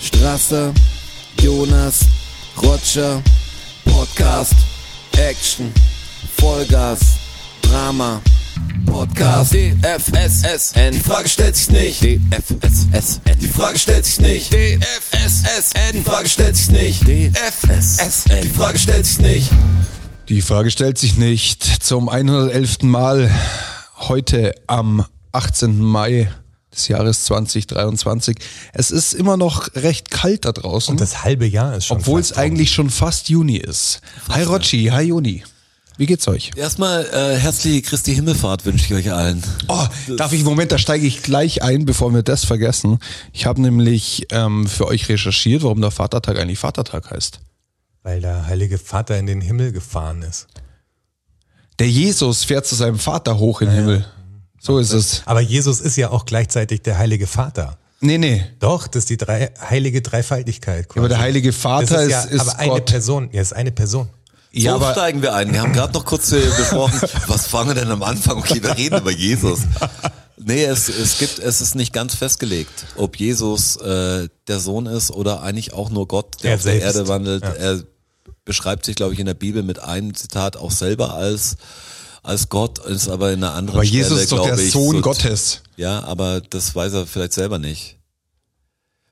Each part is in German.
Strasser, Jonas, Roger, Podcast, Action, Vollgas, Drama, Podcast, DFSSN, die Frage stellt sich nicht, DFSSN, die Frage stellt sich nicht, DFSSN, die Frage stellt sich nicht, DFSSN, die Frage stellt sich nicht. Die Frage stellt sich nicht. Zum 111. Mal heute am 18. Mai des Jahres 2023. Es ist immer noch recht kalt da draußen. Und das halbe Jahr ist schon. Obwohl es eigentlich schon fast Juni ist. Hi Rotschi, hi Juni. Wie geht's euch? Erstmal äh, herzliche Christi Himmelfahrt wünsche ich euch allen. Oh, darf ich, Moment, da steige ich gleich ein, bevor wir das vergessen. Ich habe nämlich ähm, für euch recherchiert, warum der Vatertag eigentlich Vatertag heißt. Weil der Heilige Vater in den Himmel gefahren ist. Der Jesus fährt zu seinem Vater hoch in den Himmel. So ist es. Aber Jesus ist ja auch gleichzeitig der Heilige Vater. Nee, nee. Doch, das ist die drei, heilige Dreifaltigkeit. Quasi. aber der Heilige Vater ist, ja, ist- ist aber eine Gott. Person. Ja, ist eine Person. So steigen wir ein. Wir haben gerade noch kurz äh, besprochen, was fangen wir denn am Anfang? Okay, wir reden über Jesus. Nee, es, es gibt, es ist nicht ganz festgelegt, ob Jesus äh, der Sohn ist oder eigentlich auch nur Gott, der Er auf der selbst. Erde wandelt. Ja. Er beschreibt sich, glaube ich, in der Bibel mit einem Zitat auch selber als als Gott, ist aber in einer anderen Aber Stelle, Jesus ist doch der ich, Sohn so- Gottes. Ja, aber das weiß er vielleicht selber nicht.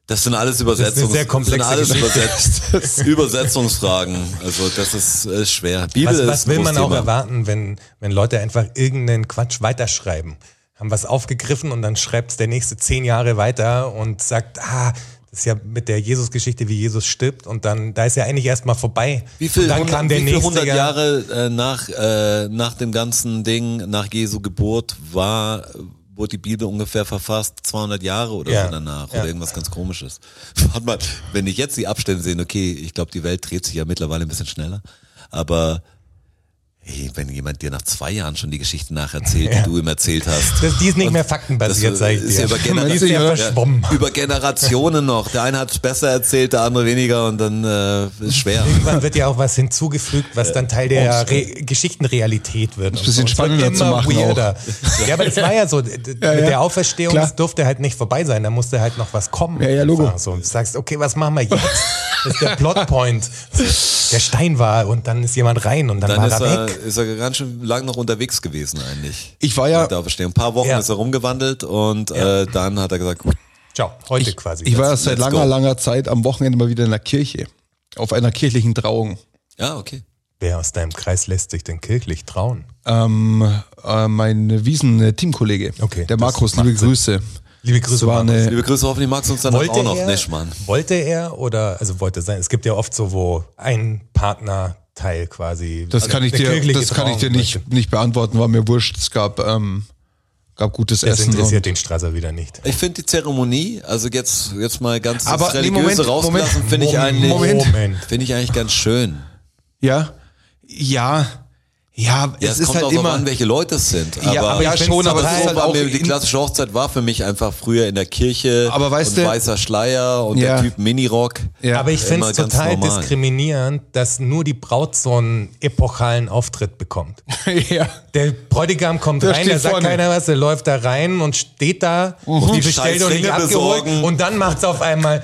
Das sind alles Übersetzungs komplexe das sind alles. Übersetz Übersetzungsfragen. Also das ist, ist schwer. Bibel Was, ist was ein will man auch erwarten, wenn, wenn Leute einfach irgendeinen Quatsch weiterschreiben? Haben was aufgegriffen und dann schreibt der nächste zehn Jahre weiter und sagt, ah, das ist ja mit der Jesus-Geschichte, wie Jesus stirbt und dann, da ist ja eigentlich erstmal vorbei. Wie viel, und dann hundert- kam der wie viel nächste hundert Jahr- Jahre äh, nach, äh, nach dem ganzen Ding, nach Jesu Geburt war, wurde die Bibel ungefähr verfasst? 200 Jahre oder Ja, so danach ja. oder irgendwas ganz komisches. Warte mal, wenn ich jetzt die Abstände sehe, okay, ich glaube, die Welt dreht sich ja mittlerweile ein bisschen schneller, aber hey, wenn jemand dir nach zwei Jahren schon die Geschichte nacherzählt, die du ihm erzählt hast. Das, die ist nicht Und mehr faktenbasiert, das sag ich ist dir. ja über, Genera Die ist ja Ja, verschwommen. über Generationen noch. Der eine hat es besser erzählt, der andere weniger und dann äh, ist schwer. Irgendwann wird ja auch was hinzugefügt, was dann Teil der Re Geschichtenrealität wird. Ein bisschen spannender zu machen weirder. Ja, aber das war ja so. Mit ja. der Auferstehung Klar. das durfte halt nicht vorbei sein. Da musste halt noch was kommen. Ja, ja, Logo. So, und du sagst, okay, was machen wir jetzt? Das ist der Plotpoint. Der Stein war und dann ist jemand rein und dann, Dann war ist er weg. ist er ganz schön lang noch unterwegs gewesen eigentlich. Ich war ja, Mit der Auferstehung. Ein paar Wochen Ja. ist er rumgewandelt und äh, dann hat er gesagt, Ciao, heute quasi. ich war ja seit langer, go. langer Zeit am Wochenende mal wieder in der Kirche. Auf einer kirchlichen Trauung. ja, okay. Wer aus deinem Kreis lässt sich denn kirchlich trauen? Ähm, äh, mein Wiesen-Teamkollege, Okay, der Markus, liebe Sinn. Liebe Grüße, Markus. eine, Liebe Grüße, hoffentlich magst du uns dann auch noch er, nicht, Mann. wollte er oder, also wollte sein, es gibt ja oft so, wo ein Partnerteil quasi. das also kann ich dir, das kann ich dir nicht, nicht beantworten, war mir wurscht. Es gab, ähm, gab gutes Das Essen. interessiert und- den Strasser wieder nicht. Ich finde die Zeremonie, also jetzt, jetzt mal ganz das Aber, nee, Religiöse Moment, rausgelassen, finde ich eigentlich, finde ich eigentlich ganz schön. Ja, ja, ja, Ja, es es, ist kommt halt auch darauf immer, an, welche Leute es sind. Ja, aber ja ich schon, find's aber total- es ist so halt war auch mir, die klassische Hochzeit war für mich einfach früher in der Kirche Aber weißt und du- weißer Schleier und Ja. der Typ Minirock. Ja. Aber ich finde Immer es total normal. diskriminierend, dass nur die Braut so einen epochalen Auftritt bekommt. ja. Der Bräutigam kommt Der rein, da sagt vorne. keiner was, der läuft da rein und steht da, die bestellt und nicht abgeholt und dann macht's auf einmal,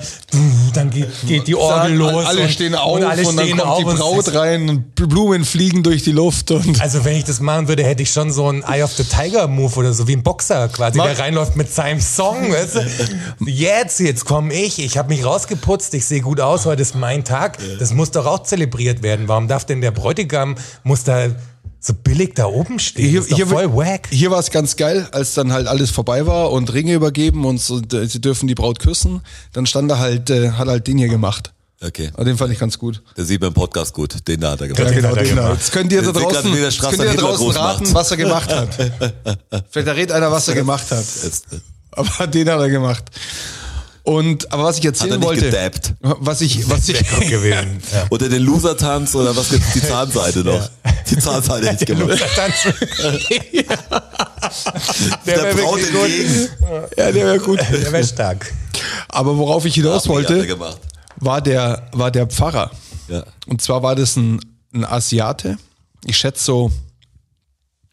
dann geht, geht die Orgel Sagen, los. alle und, stehen auf und, alle und dann kommt auf die und es Braut rein und Blumen fliegen durch die Luft und Also wenn ich das machen würde, hätte ich schon so einen Eye of the Tiger Move oder so wie ein Boxer quasi, Mach- der reinläuft mit seinem Song. Weißt du? Jetzt, jetzt komme ich, ich habe mich rausgeputzt, ich sehe gut aus, heute ist mein Tag. Das muss doch auch zelebriert werden. Warum darf denn der Bräutigam, muss da so billig da oben stehen? ist doch voll wack. Hier war es ganz geil, als dann halt alles vorbei war und Ringe übergeben und so, sie dürfen die Braut küssen. Dann stand er halt, äh, hat halt den hier gemacht. Okay. Aber den fand ich ganz gut. Der sieht beim Podcast gut. Den da hat er gemacht. Ja, genau, hat er den da. gemacht. Jetzt könnt ihr da draußen, könnt ihr da draußen raten, macht. was er gemacht hat. Vielleicht errät einer, was er gemacht hat. Jetzt, Aber den hat er gemacht. Und, aber was ich hat er erzählen nicht wollte, gedabbt. was ich, was ich. Ja. Oder den Loser-Tanz oder was gibt's? Die Zahnseite noch. Die Zahnseite hätte ich gemacht. Der Der wäre Braut entgegen. ja, der wäre gut. Der wäre stark. Aber worauf ich hinaus wollte, war der, war der Pfarrer. Ja. Und zwar war das ein, ein Asiate. Ich schätze so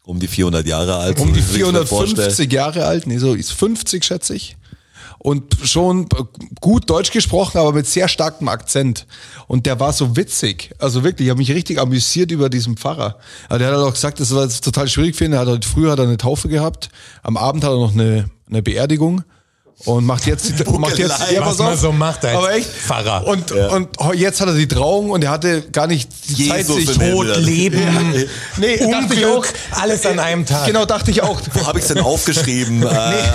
Um die 400 Jahre alt. um die so wie man sich das vorstellt. 450 Jahre alt. Nee, so ist 50, schätze ich. Und schon gut Deutsch gesprochen, aber mit sehr starkem Akzent. Und der war so witzig. Also wirklich, ich habe mich richtig amüsiert über diesen Pfarrer. Also der hat auch gesagt, das war total schwierig für ihn. Er hat halt, früher hat er eine Taufe gehabt, am Abend hat er noch eine, eine Beerdigung und macht jetzt die, macht jetzt ja, was man so macht als aber echt Pfarrer. und und jetzt hat er die Trauung und er hatte gar nicht die Jesus Zeit sich im Himmel. Tod, Leben, nee dachte ich auch Unglück, alles an einem Tag. genau dachte ich auch Wo habe ich denn aufgeschrieben? äh,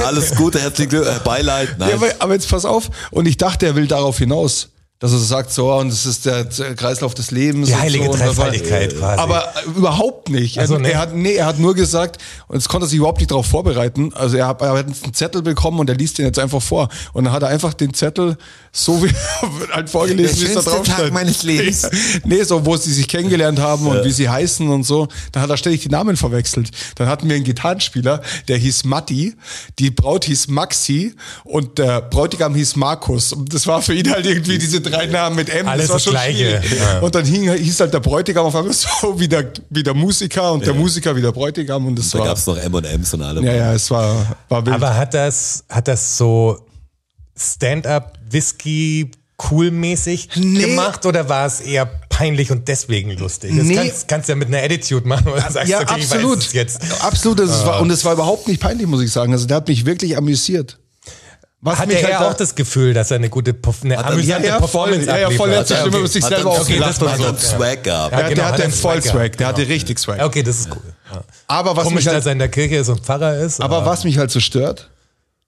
alles Gute, herzlichen äh, Beileid. Nein. Ja, aber, aber jetzt pass auf. Und ich dachte, er will darauf hinaus. Dass er sagt, so, und das ist der Kreislauf des Lebens. Die heilige so, Dreifaltigkeit quasi. Aber überhaupt nicht. Also, er, nee. er hat, nee, er hat nur gesagt, und jetzt konnte er sich überhaupt nicht darauf vorbereiten. Also er hat, er hat einen Zettel bekommen und er liest den jetzt einfach vor. Und dann hat er einfach den Zettel so wie halt vorgelesen, Der wie es da schönste drauf Tag steht. meines Lebens. nee, so, wo sie sich kennengelernt haben und wie sie heißen und so. Dann hat er ständig die Namen verwechselt. Dann hatten wir einen Gitarrenspieler, der hieß Matti, die Braut hieß Maxi und der Bräutigam hieß Markus. Und das war für ihn halt irgendwie diese drei Namen mit M. Alles das schon Gleiche. schwierig. Ja. Und dann hing, hieß halt der Bräutigam auf einmal so wie der, wie der Musiker und der Musiker wie der Bräutigam und das Da war, gab es noch M&M's und allem. ja, ja, es war, war wild. Aber hat das, hat das so Stand-up Whisky cool mäßig Nee. gemacht oder war es eher peinlich und deswegen lustig? Das Nee. kannst, kannst du ja mit einer Attitude machen oder sagst ja, okay, absolut. ich weiß es jetzt. Absolut. Das war, und es war überhaupt nicht peinlich, muss ich sagen. Also der hat mich wirklich amüsiert. Was Hat mich er halt auch das Gefühl, dass er eine gute, eine er- amüsante ja, ja, voll. Performance Ja, ja, voll letzte Stimme, sich Hat selber ausgelacht okay, Hat war so, Swag gehabt. Ja, Ja, genau, der hat hatte einen voll Swag Swag, der hatte richtig Swag. Ja, okay, das ist cool. Ja. Aber was Komisch, mich halt, dass er in der Kirche so ein Pfarrer ist. aber was mich halt so stört,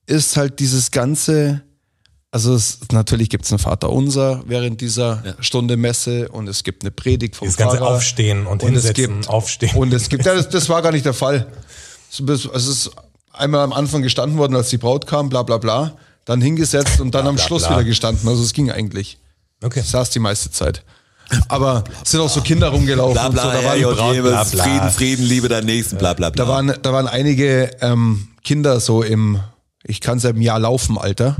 ist halt dieses ganze, also es, natürlich gibt's ein Vater Unser während dieser Stunde Messe und es gibt eine Predigt vom Dieses ganze Pfarrer. Aufstehen und es Hinsetzen, gibt, Aufstehen. Und es gibt, ja, das, das war gar nicht der Fall. Es ist- es ist einmal am Anfang gestanden worden, als die Braut kam, bla bla bla, dann hingesetzt und dann am bla, Schluss bla. wieder gestanden. Also es ging eigentlich. Okay. Ich saß die meiste Zeit. Aber es sind auch so Kinder rumgelaufen. Bla und so, bla, da, waren, J. bla, bla. Frieden, Frieden, Liebe deinen Nächsten, bla bla bla. da, waren, da waren einige ähm, Kinder so im, ich kann es ja im Jahr laufen, Alter.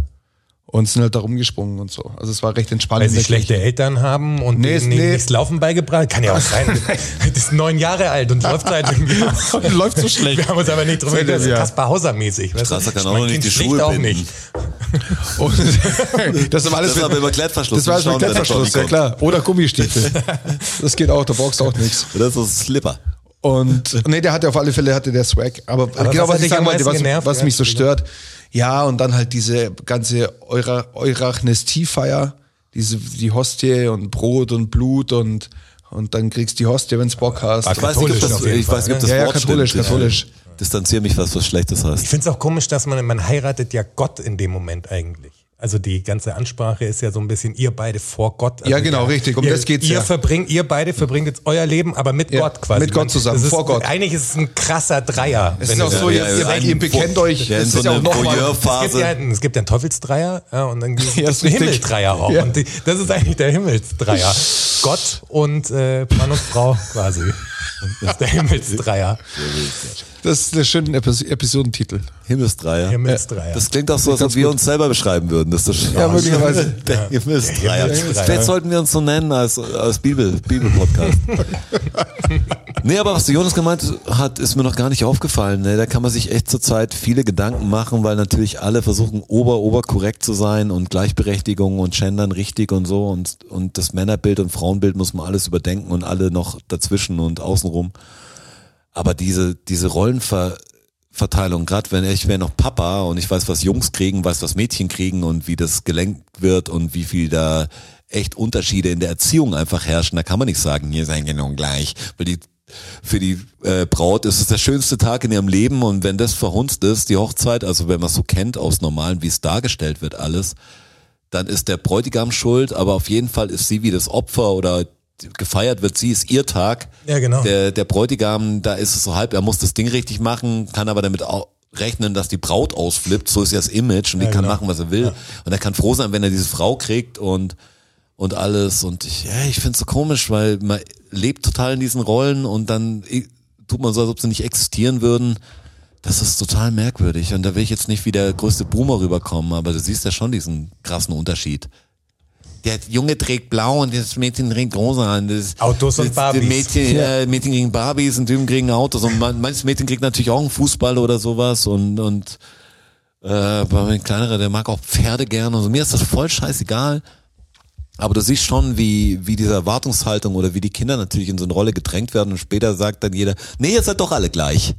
Und sind halt da rumgesprungen und so. Also es war recht entspannt. Weil sie schlechte. Eltern haben und Nee, denen nee. nichts Laufen beigebracht. Kann ja auch sein. das ist neun Jahre alt und läuft seit irgendwie. Läuft so schlecht. Wir haben uns aber nicht drüber gedacht, das dem ist Jahr. Kaspar Hauser mäßig. Strasser kann auch noch nicht die Schuhe auch binden. nicht. Und das war alles Das war mit, aber Klettverschluss. das war alles mit wenn Klettverschluss, ja klar. Oder Gummistiefel. Das geht auch, da brauchst du auch nichts. Das ist Slipper. Und nee, der hatte auf alle Fälle hatte der Swag. Aber, was genau was ich sagen wollte, was, genervt? was Ja, mich so stört. Ja, und dann halt diese ganze Eura, Eurachnestie-Feier, diese die Hostie und Brot und Blut und und dann kriegst du die Hostie, wenn's Bock hast. Ah, Ich weiß nicht, ob das, ich weiß nicht, ob das Ja, ja, Wort katholisch, stimmt. katholisch. Distanziere mich, was was Schlechtes heißt. Ich finde es auch komisch, dass man, man heiratet ja Gott in dem Moment eigentlich. Also die ganze Ansprache ist ja so ein bisschen ihr beide vor Gott. Also Ja, genau, richtig. Um ihr, das geht's ihr ja. Verbringt, ihr beide verbringt jetzt euer Leben, aber mit Ja, Gott quasi. mit Gott zusammen, ist, vor Gott. Eigentlich ist es ein krasser Dreier. Es ist auch so, Ja, ihr, ja, ihr, bekennt euch, ja, in so ist ja eine auch nochmal. Es gibt, Voyeurphase. ja, es gibt ja einen Teufelsdreier ja, und dann gibt Ja, es einen. Himmeldreier auch. Ja. Und die, das ist eigentlich der Himmelsdreier. Gott und äh, Mann und Frau quasi. Das ist der Himmelsdreier. Das ist der schöne Epis Episodentitel. Himmelsdreier. Himmelsdreier. Das klingt auch so, als ob wir uns selber beschreiben würden. Das ist Ja, möglicherweise. Der Himmelsdreier. Himmelsdreier. Vielleicht sollten wir uns so nennen als, als Bibel, Bibelpodcast. nee, aber was der Jonas gemeint hat, ist mir noch gar nicht aufgefallen. Ne? Da kann man sich echt zurzeit viele Gedanken machen, weil natürlich alle versuchen, ober, ober korrekt zu sein und Gleichberechtigung und Gendern richtig und so und, und das Männerbild und Frauenbild muss man alles überdenken und alle noch dazwischen und außenrum. Aber diese, diese Rollenverteilung, gerade wenn ich wäre noch Papa und ich weiß, was Jungs kriegen, weiß, was Mädchen kriegen und wie das gelenkt wird und wie viel da echt Unterschiede in der Erziehung einfach herrschen, da kann man nicht sagen, hier seid genau gleich. Weil die für die äh, Braut ist es der schönste Tag in ihrem Leben und wenn das verhunzt ist, die Hochzeit, also wenn man es so kennt aus normalen, wie es dargestellt wird alles, dann ist der Bräutigam schuld, aber auf jeden Fall ist sie wie das Opfer oder gefeiert wird sie, ist ihr Tag. Ja, genau. Der, der Bräutigam, da ist es so halb, er muss das Ding richtig machen, kann aber damit auch rechnen, dass die Braut ausflippt, so ist ja das Image und die Ja, kann genau. machen, was er will. Und er kann froh sein, wenn er diese Frau kriegt und und alles und ich, ja, ich find's so komisch, weil man lebt total in diesen Rollen und dann tut man so, als ob sie nicht existieren würden. Das ist total merkwürdig und da will ich jetzt nicht wie der größte Boomer rüberkommen, aber du siehst ja schon diesen krassen Unterschied. Der Junge trägt blau und das Mädchen trägt rosa. Und das, Autos und das, Barbies. Die Mädchen, äh, Mädchen kriegen Barbies und Typen kriegen Autos und man, manches Mädchen kriegt natürlich auch einen Fußball oder sowas und, und, Äh, bei meinem Kleineren, der mag auch Pferde gerne. Also mir ist das voll scheißegal. Aber du siehst schon, wie, wie diese Erwartungshaltung oder wie die Kinder natürlich in so eine Rolle gedrängt werden und später sagt dann jeder, nee, ihr seid doch alle gleich.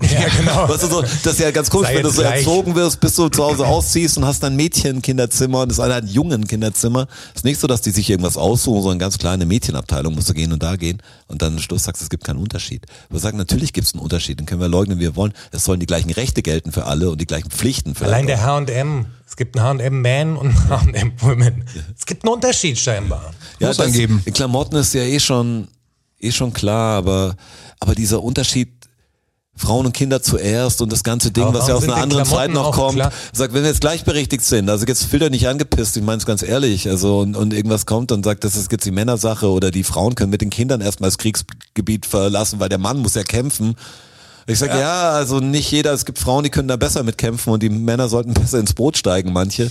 Ja, genau. Weißt du, so, das ist ja ganz cool, Sei wenn du so gleich. erzogen wirst, bis du zu Hause ausziehst und hast ein Mädchenkinderzimmer und das eine hat ein Jungen-Kinderzimmer. Ist nicht so, dass die sich irgendwas aussuchen, sondern ganz kleine Mädchenabteilung musst du gehen und da gehen und dann am Schluss sagst, es gibt keinen Unterschied. Wir sagen, natürlich gibt es einen Unterschied, den können wir leugnen, wie wir wollen. Es sollen die gleichen Rechte gelten für alle und die gleichen Pflichten für Allein alle. der H&M. Es gibt einen H&M Man und einen H&M Woman. Es gibt einen Unterschied scheinbar. Ja, Muss das, angeben. in Klamotten ist ja eh schon, eh schon klar, aber, aber dieser Unterschied, Frauen und Kinder zuerst und das ganze Ding, Aber was ja aus einer anderen Zeit noch kommt, klar? sagt, wenn wir jetzt gleichberechtigt sind, also jetzt fühlt er nicht angepisst, ich meine es ganz ehrlich, also und, und irgendwas kommt und sagt, das ist jetzt die Männersache oder die Frauen können mit den Kindern erstmal das Kriegsgebiet verlassen, weil der Mann muss ja kämpfen. Ich sage, ja. also nicht jeder, es gibt Frauen, die können da besser mitkämpfen und die Männer sollten besser ins Boot steigen, manche.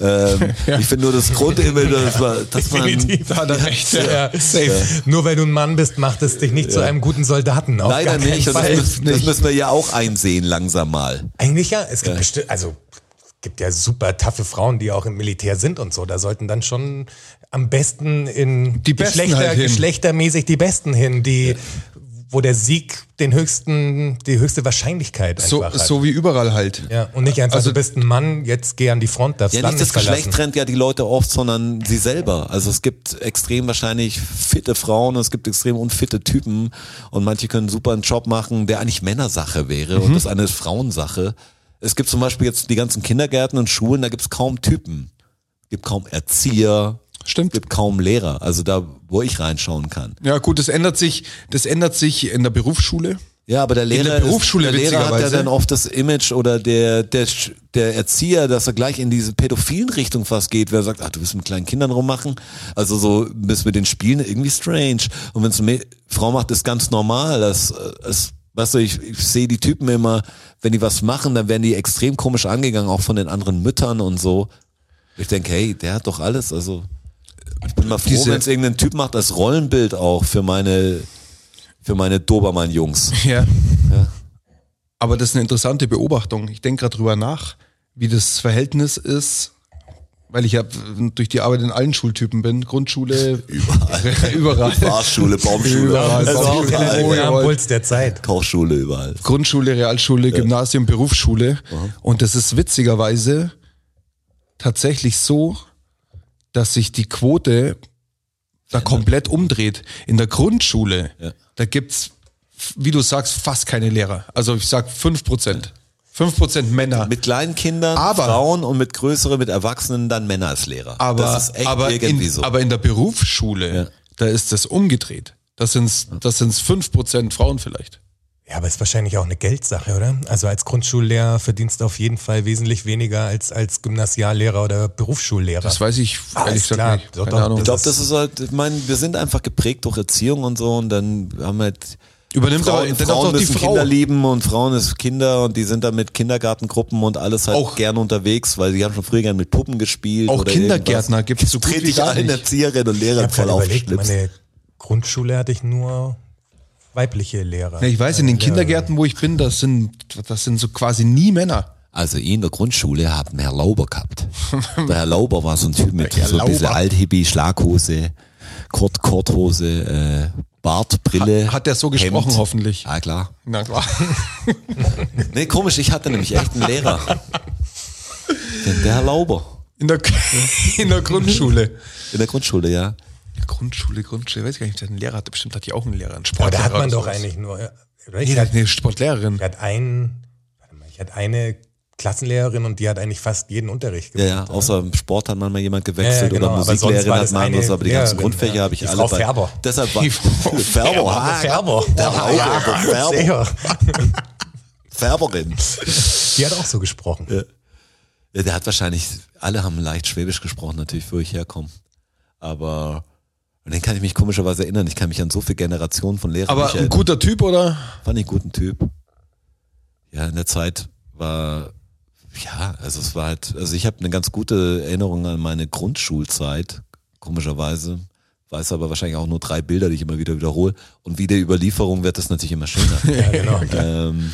Ähm, Ich finde nur das Grundimage, das war, das war ein, Definitiv. Da hat er recht. Ja. Safe. Nur weil du ein Mann bist, macht es dich nicht zu einem guten Soldaten. Auf Leider nicht. Und das, müssen, das müssen wir ja auch einsehen langsam mal. Eigentlich ja. Es gibt bestimmt, also es gibt ja super taffe Frauen, die auch im Militär sind und so. Da sollten dann schon am besten in Die Besten Geschlechter, halt geschlechtermäßig die Besten hin, die wo der Sieg den höchsten, die höchste Wahrscheinlichkeit So, einfach hat. so wie überall halt. ja, und nicht einfach, Also- du bist ein Mann, jetzt geh an die Front, darfst Ja, Land nicht das verlassen. Geschlecht trennt ja die Leute oft, sondern sie selber. Also es gibt extrem wahrscheinlich fitte Frauen und es gibt extrem unfitte Typen und manche können super einen Job machen, der eigentlich Männersache wäre und das eine ist Frauensache. Es gibt zum Beispiel jetzt die ganzen Kindergärten und Schulen, da gibt es kaum Typen. Es gibt kaum Erzieher. Stimmt. Es gibt kaum Lehrer. Also da, wo ich reinschauen kann. Ja, gut, das ändert sich, das ändert sich in der Berufsschule. Ja, aber der Lehrer, der Berufsschule ist, der Lehrer hat ja dann oft das Image oder der, der, der Erzieher, dass er gleich in diese pädophilen Richtung fast geht, wer sagt, ach, du willst mit kleinen Kindern rummachen. Also so bist mit den Spielen irgendwie strange. Und wenn es eine Frau macht, ist ganz normal. Das, das, weißt du, ich, ich sehe die Typen immer, wenn die was machen, dann werden die extrem komisch angegangen, auch von den anderen Müttern und so. Ich denke, hey, der hat doch alles, also bin mal froh, wenn es irgendein Typ macht als Rollenbild auch für meine, für meine Dobermann-Jungs. Ja. Aber das ist eine interessante Beobachtung. Ich denke gerade drüber nach, wie das Verhältnis ist, weil ich ja durch die Arbeit in allen Schultypen bin. Grundschule, überall. überall. Fahrschule, Baumschule, Überall. Das ist auch Baumschule, überall. der am Puls der Zeit. Kochschule überall. Grundschule, Realschule, Gymnasium, Berufsschule. Und das ist witzigerweise tatsächlich so, dass sich die Quote da komplett umdreht. In der Grundschule, Ja. da gibt's, wie du sagst, fast keine Lehrer. Also ich sag fünf Prozent. Fünf Prozent Männer. Mit kleinen Kindern, Aber- Frauen und mit größeren, mit Erwachsenen dann Männer als Lehrer. aber, das ist echt aber, irgendwie in, so. aber in der Berufsschule, Ja. da ist das umgedreht. Das sind's, das sind's fünf Prozent Frauen vielleicht. Ja, aber ist wahrscheinlich auch eine Geldsache, oder? Also als Grundschullehrer verdienst du auf jeden Fall wesentlich weniger als als Gymnasiallehrer oder Berufsschullehrer. Das weiß ich ehrlich gesagt nicht. Doch, Keine doch. Ahnung. ich glaube, das ist halt, ich meine, wir sind einfach geprägt durch Erziehung und so und dann haben wir halt Übernimmt Frauen, aber Frauen doch die müssen Frau. Kinder lieben und Frauen ist Kinder und die sind dann mit Kindergartengruppen und alles halt Auch- gerne unterwegs, weil die haben schon früher gerne mit Puppen gespielt. Auch oder Kindergärtner irgendwas. gibt's so gut wie gar allen nicht. Erzieherinnen und habe voll auf meine Grundschule hatte ich nur weibliche Lehrer. Ja, ich weiß, in den Äh, Kindergärten, wo ich bin, das sind, das sind so quasi nie Männer. Also ich in der Grundschule haben Herr Lauber gehabt. Der Herr Lauber war so ein Typ mit Herr so ein bisschen. Althippie, Schlaghose, Kurt, Korthose, äh, Bart, Brille. Hat, hat der so gesprochen, Hemd. hoffentlich? Ja, klar. Na klar. Nee, komisch, ich hatte nämlich echt einen Lehrer. Den, der Herr Lauber. In der, in der Grundschule. In der Grundschule, ja. Grundschule, Grundschule, weiß ich gar nicht, der einen Lehrer hatte. Bestimmt hat die auch einen Lehrer, einen Aber Sportlehrer. da hat man doch eigentlich nur. Oder Nee, ich, der hat hatte, eine Sportlehrerin. ich hatte einen, warte mal, ich hatte eine Klassenlehrerin und die hat eigentlich fast jeden Unterricht Ja, gemacht. ja, außer im Sport hat manchmal jemand gewechselt Ja, ja, genau, oder aber Musiklehrerin hat man anderes, eine aber die ganzen Lehrerin, Grundfächer ja. habe ich Die alle Frau bei. Färber. Deshalb war Die Frau Färber, ah, Färber. Färber. Sehr. Färberin. Die hat auch so gesprochen. Ja, der hat wahrscheinlich, alle haben leicht Schwäbisch gesprochen, natürlich, wo ich herkomme. Aber an den kann ich mich komischerweise erinnern. Ich kann mich an so viele Generationen von Lehrern Aber nicht ein erinnern. guter Typ, oder? Fand ich einen guten Typ. Ja, in der Zeit war, ja, also es war halt, also ich habe eine ganz gute Erinnerung an meine Grundschulzeit, komischerweise. Weiß aber wahrscheinlich auch nur drei Bilder, die ich immer wieder wiederhole. Und wie der Überlieferung wird das natürlich immer schöner. Ja, genau. ähm,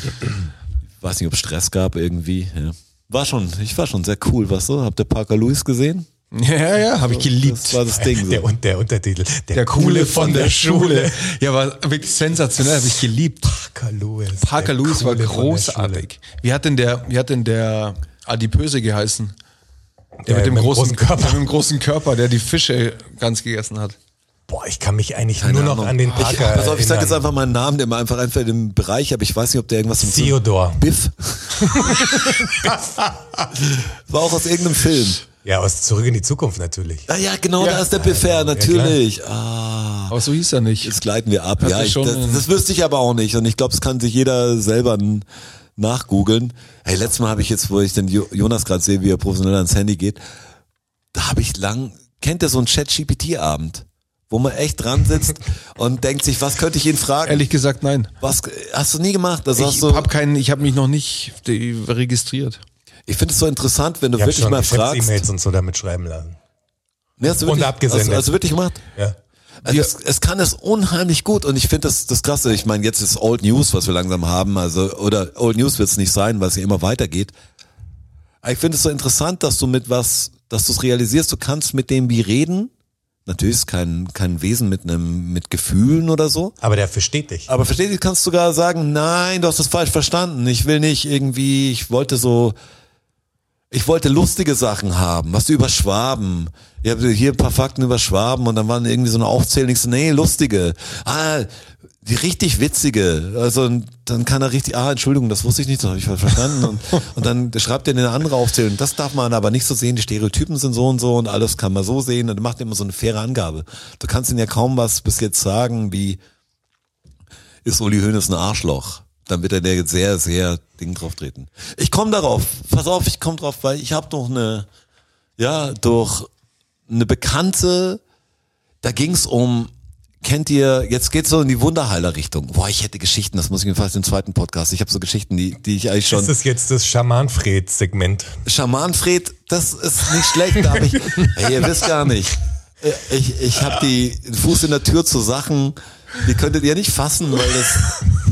weiß nicht, ob es Stress gab irgendwie. Ja. War schon, ich war schon sehr cool, was so? Habt ihr Parker Lewis gesehen? Ja, ja, habe ich geliebt. Das war das Ding. So. Der, und der Untertitel. Der, Der Coole von der Schule. Ja, war wirklich sensationell, habe ich geliebt. Parker Lewis. Parker Lewis war von großartig. Wie hat denn der, wie hat denn der Adipöse geheißen? Der, Der mit dem mit großen, großen Körper. Der mit dem großen Körper, der die Fische ganz gegessen hat. Boah, ich kann mich eigentlich Keine nur noch Ahnung. an den Ich, Parker pass auf, ich sag jetzt einfach mal einen Namen, der mir einfach einfällt im Bereich, aber ich weiß nicht, ob der irgendwas so- Theodor. Biff. war auch aus irgendeinem Film. Ja, aus Zurück in die Zukunft natürlich. Ah ja, genau, Ja. da ist der her, natürlich. ah, Aber so hieß er nicht. jetzt gleiten wir ab. Ja, ich, schon das, das wüsste ich aber auch nicht und ich glaube, das kann sich jeder selber nachgoogeln. Hey, letztes Mal habe ich jetzt, wo ich den Jo- Jonas gerade sehe, wie er professionell ans Handy geht, da habe ich lang, kennt ihr so einen Chat-GPT-Abend? Wo man echt dran sitzt und denkt sich, was könnte ich ihn fragen? Ehrlich gesagt, nein. Was hast du nie gemacht? Das hast Ich habe keinen, ich habe mich noch nicht registriert. Ich finde es so interessant, wenn du Ich wirklich mal fragst. Geschäfts-E-Mails und so damit schreiben lassen. Nee, hast du Und wirklich, abgesendet. Hast, hast du wirklich gemacht? Ja. Also es, es kann es unheimlich gut und ich finde das das krasse. Ich meine, jetzt ist Old News, was wir langsam haben, also oder Old News wird es nicht sein, weil es ja immer weitergeht. Aber ich finde es so interessant, dass du mit was, dass du es realisierst, du kannst mit dem wie reden. Natürlich ist kein kein Wesen mit einem mit Gefühlen oder so. Aber der versteht dich. Aber versteht ihr, kannst du sogar sagen, nein, du hast das falsch verstanden. Ich will nicht irgendwie, ich wollte so, ich wollte lustige Sachen haben, was über Schwaben. Ich habe hier ein paar Fakten über Schwaben und dann waren irgendwie so eine Aufzählung, ich so, nee, lustige. Ah, die richtig witzige. Also und dann kann er richtig, ah, Entschuldigung, das wusste ich nicht, das habe ich falsch verstanden. Und, und dann schreibt er eine andere Aufzählung. Das darf man aber nicht so sehen, die Stereotypen sind so und so und alles kann man so sehen und macht immer so eine faire Angabe. Du kannst ihnen ja kaum was bis jetzt sagen, wie, ist Uli Hoeneß ein Arschloch. Dann wird er der sehr, sehr Ding drauf treten. Ich komme darauf. Pass auf, ich komme drauf, weil ich habe noch eine, ja, durch eine Bekannte, da ging's um, kennt ihr, jetzt geht's so in die Wunderheiler-Richtung. Boah, ich hätte Geschichten, das muss ich mir fast im zweiten Podcast. Ich habe so Geschichten, die, die ich eigentlich schon. Das ist jetzt das Schamanfred-Segment. Schamanfred, das ist nicht schlecht, aber ich, ey, ihr wisst gar nicht. Ich, ich habe die den Fuß in der Tür zu Sachen, die könntet ihr nicht fassen, weil das,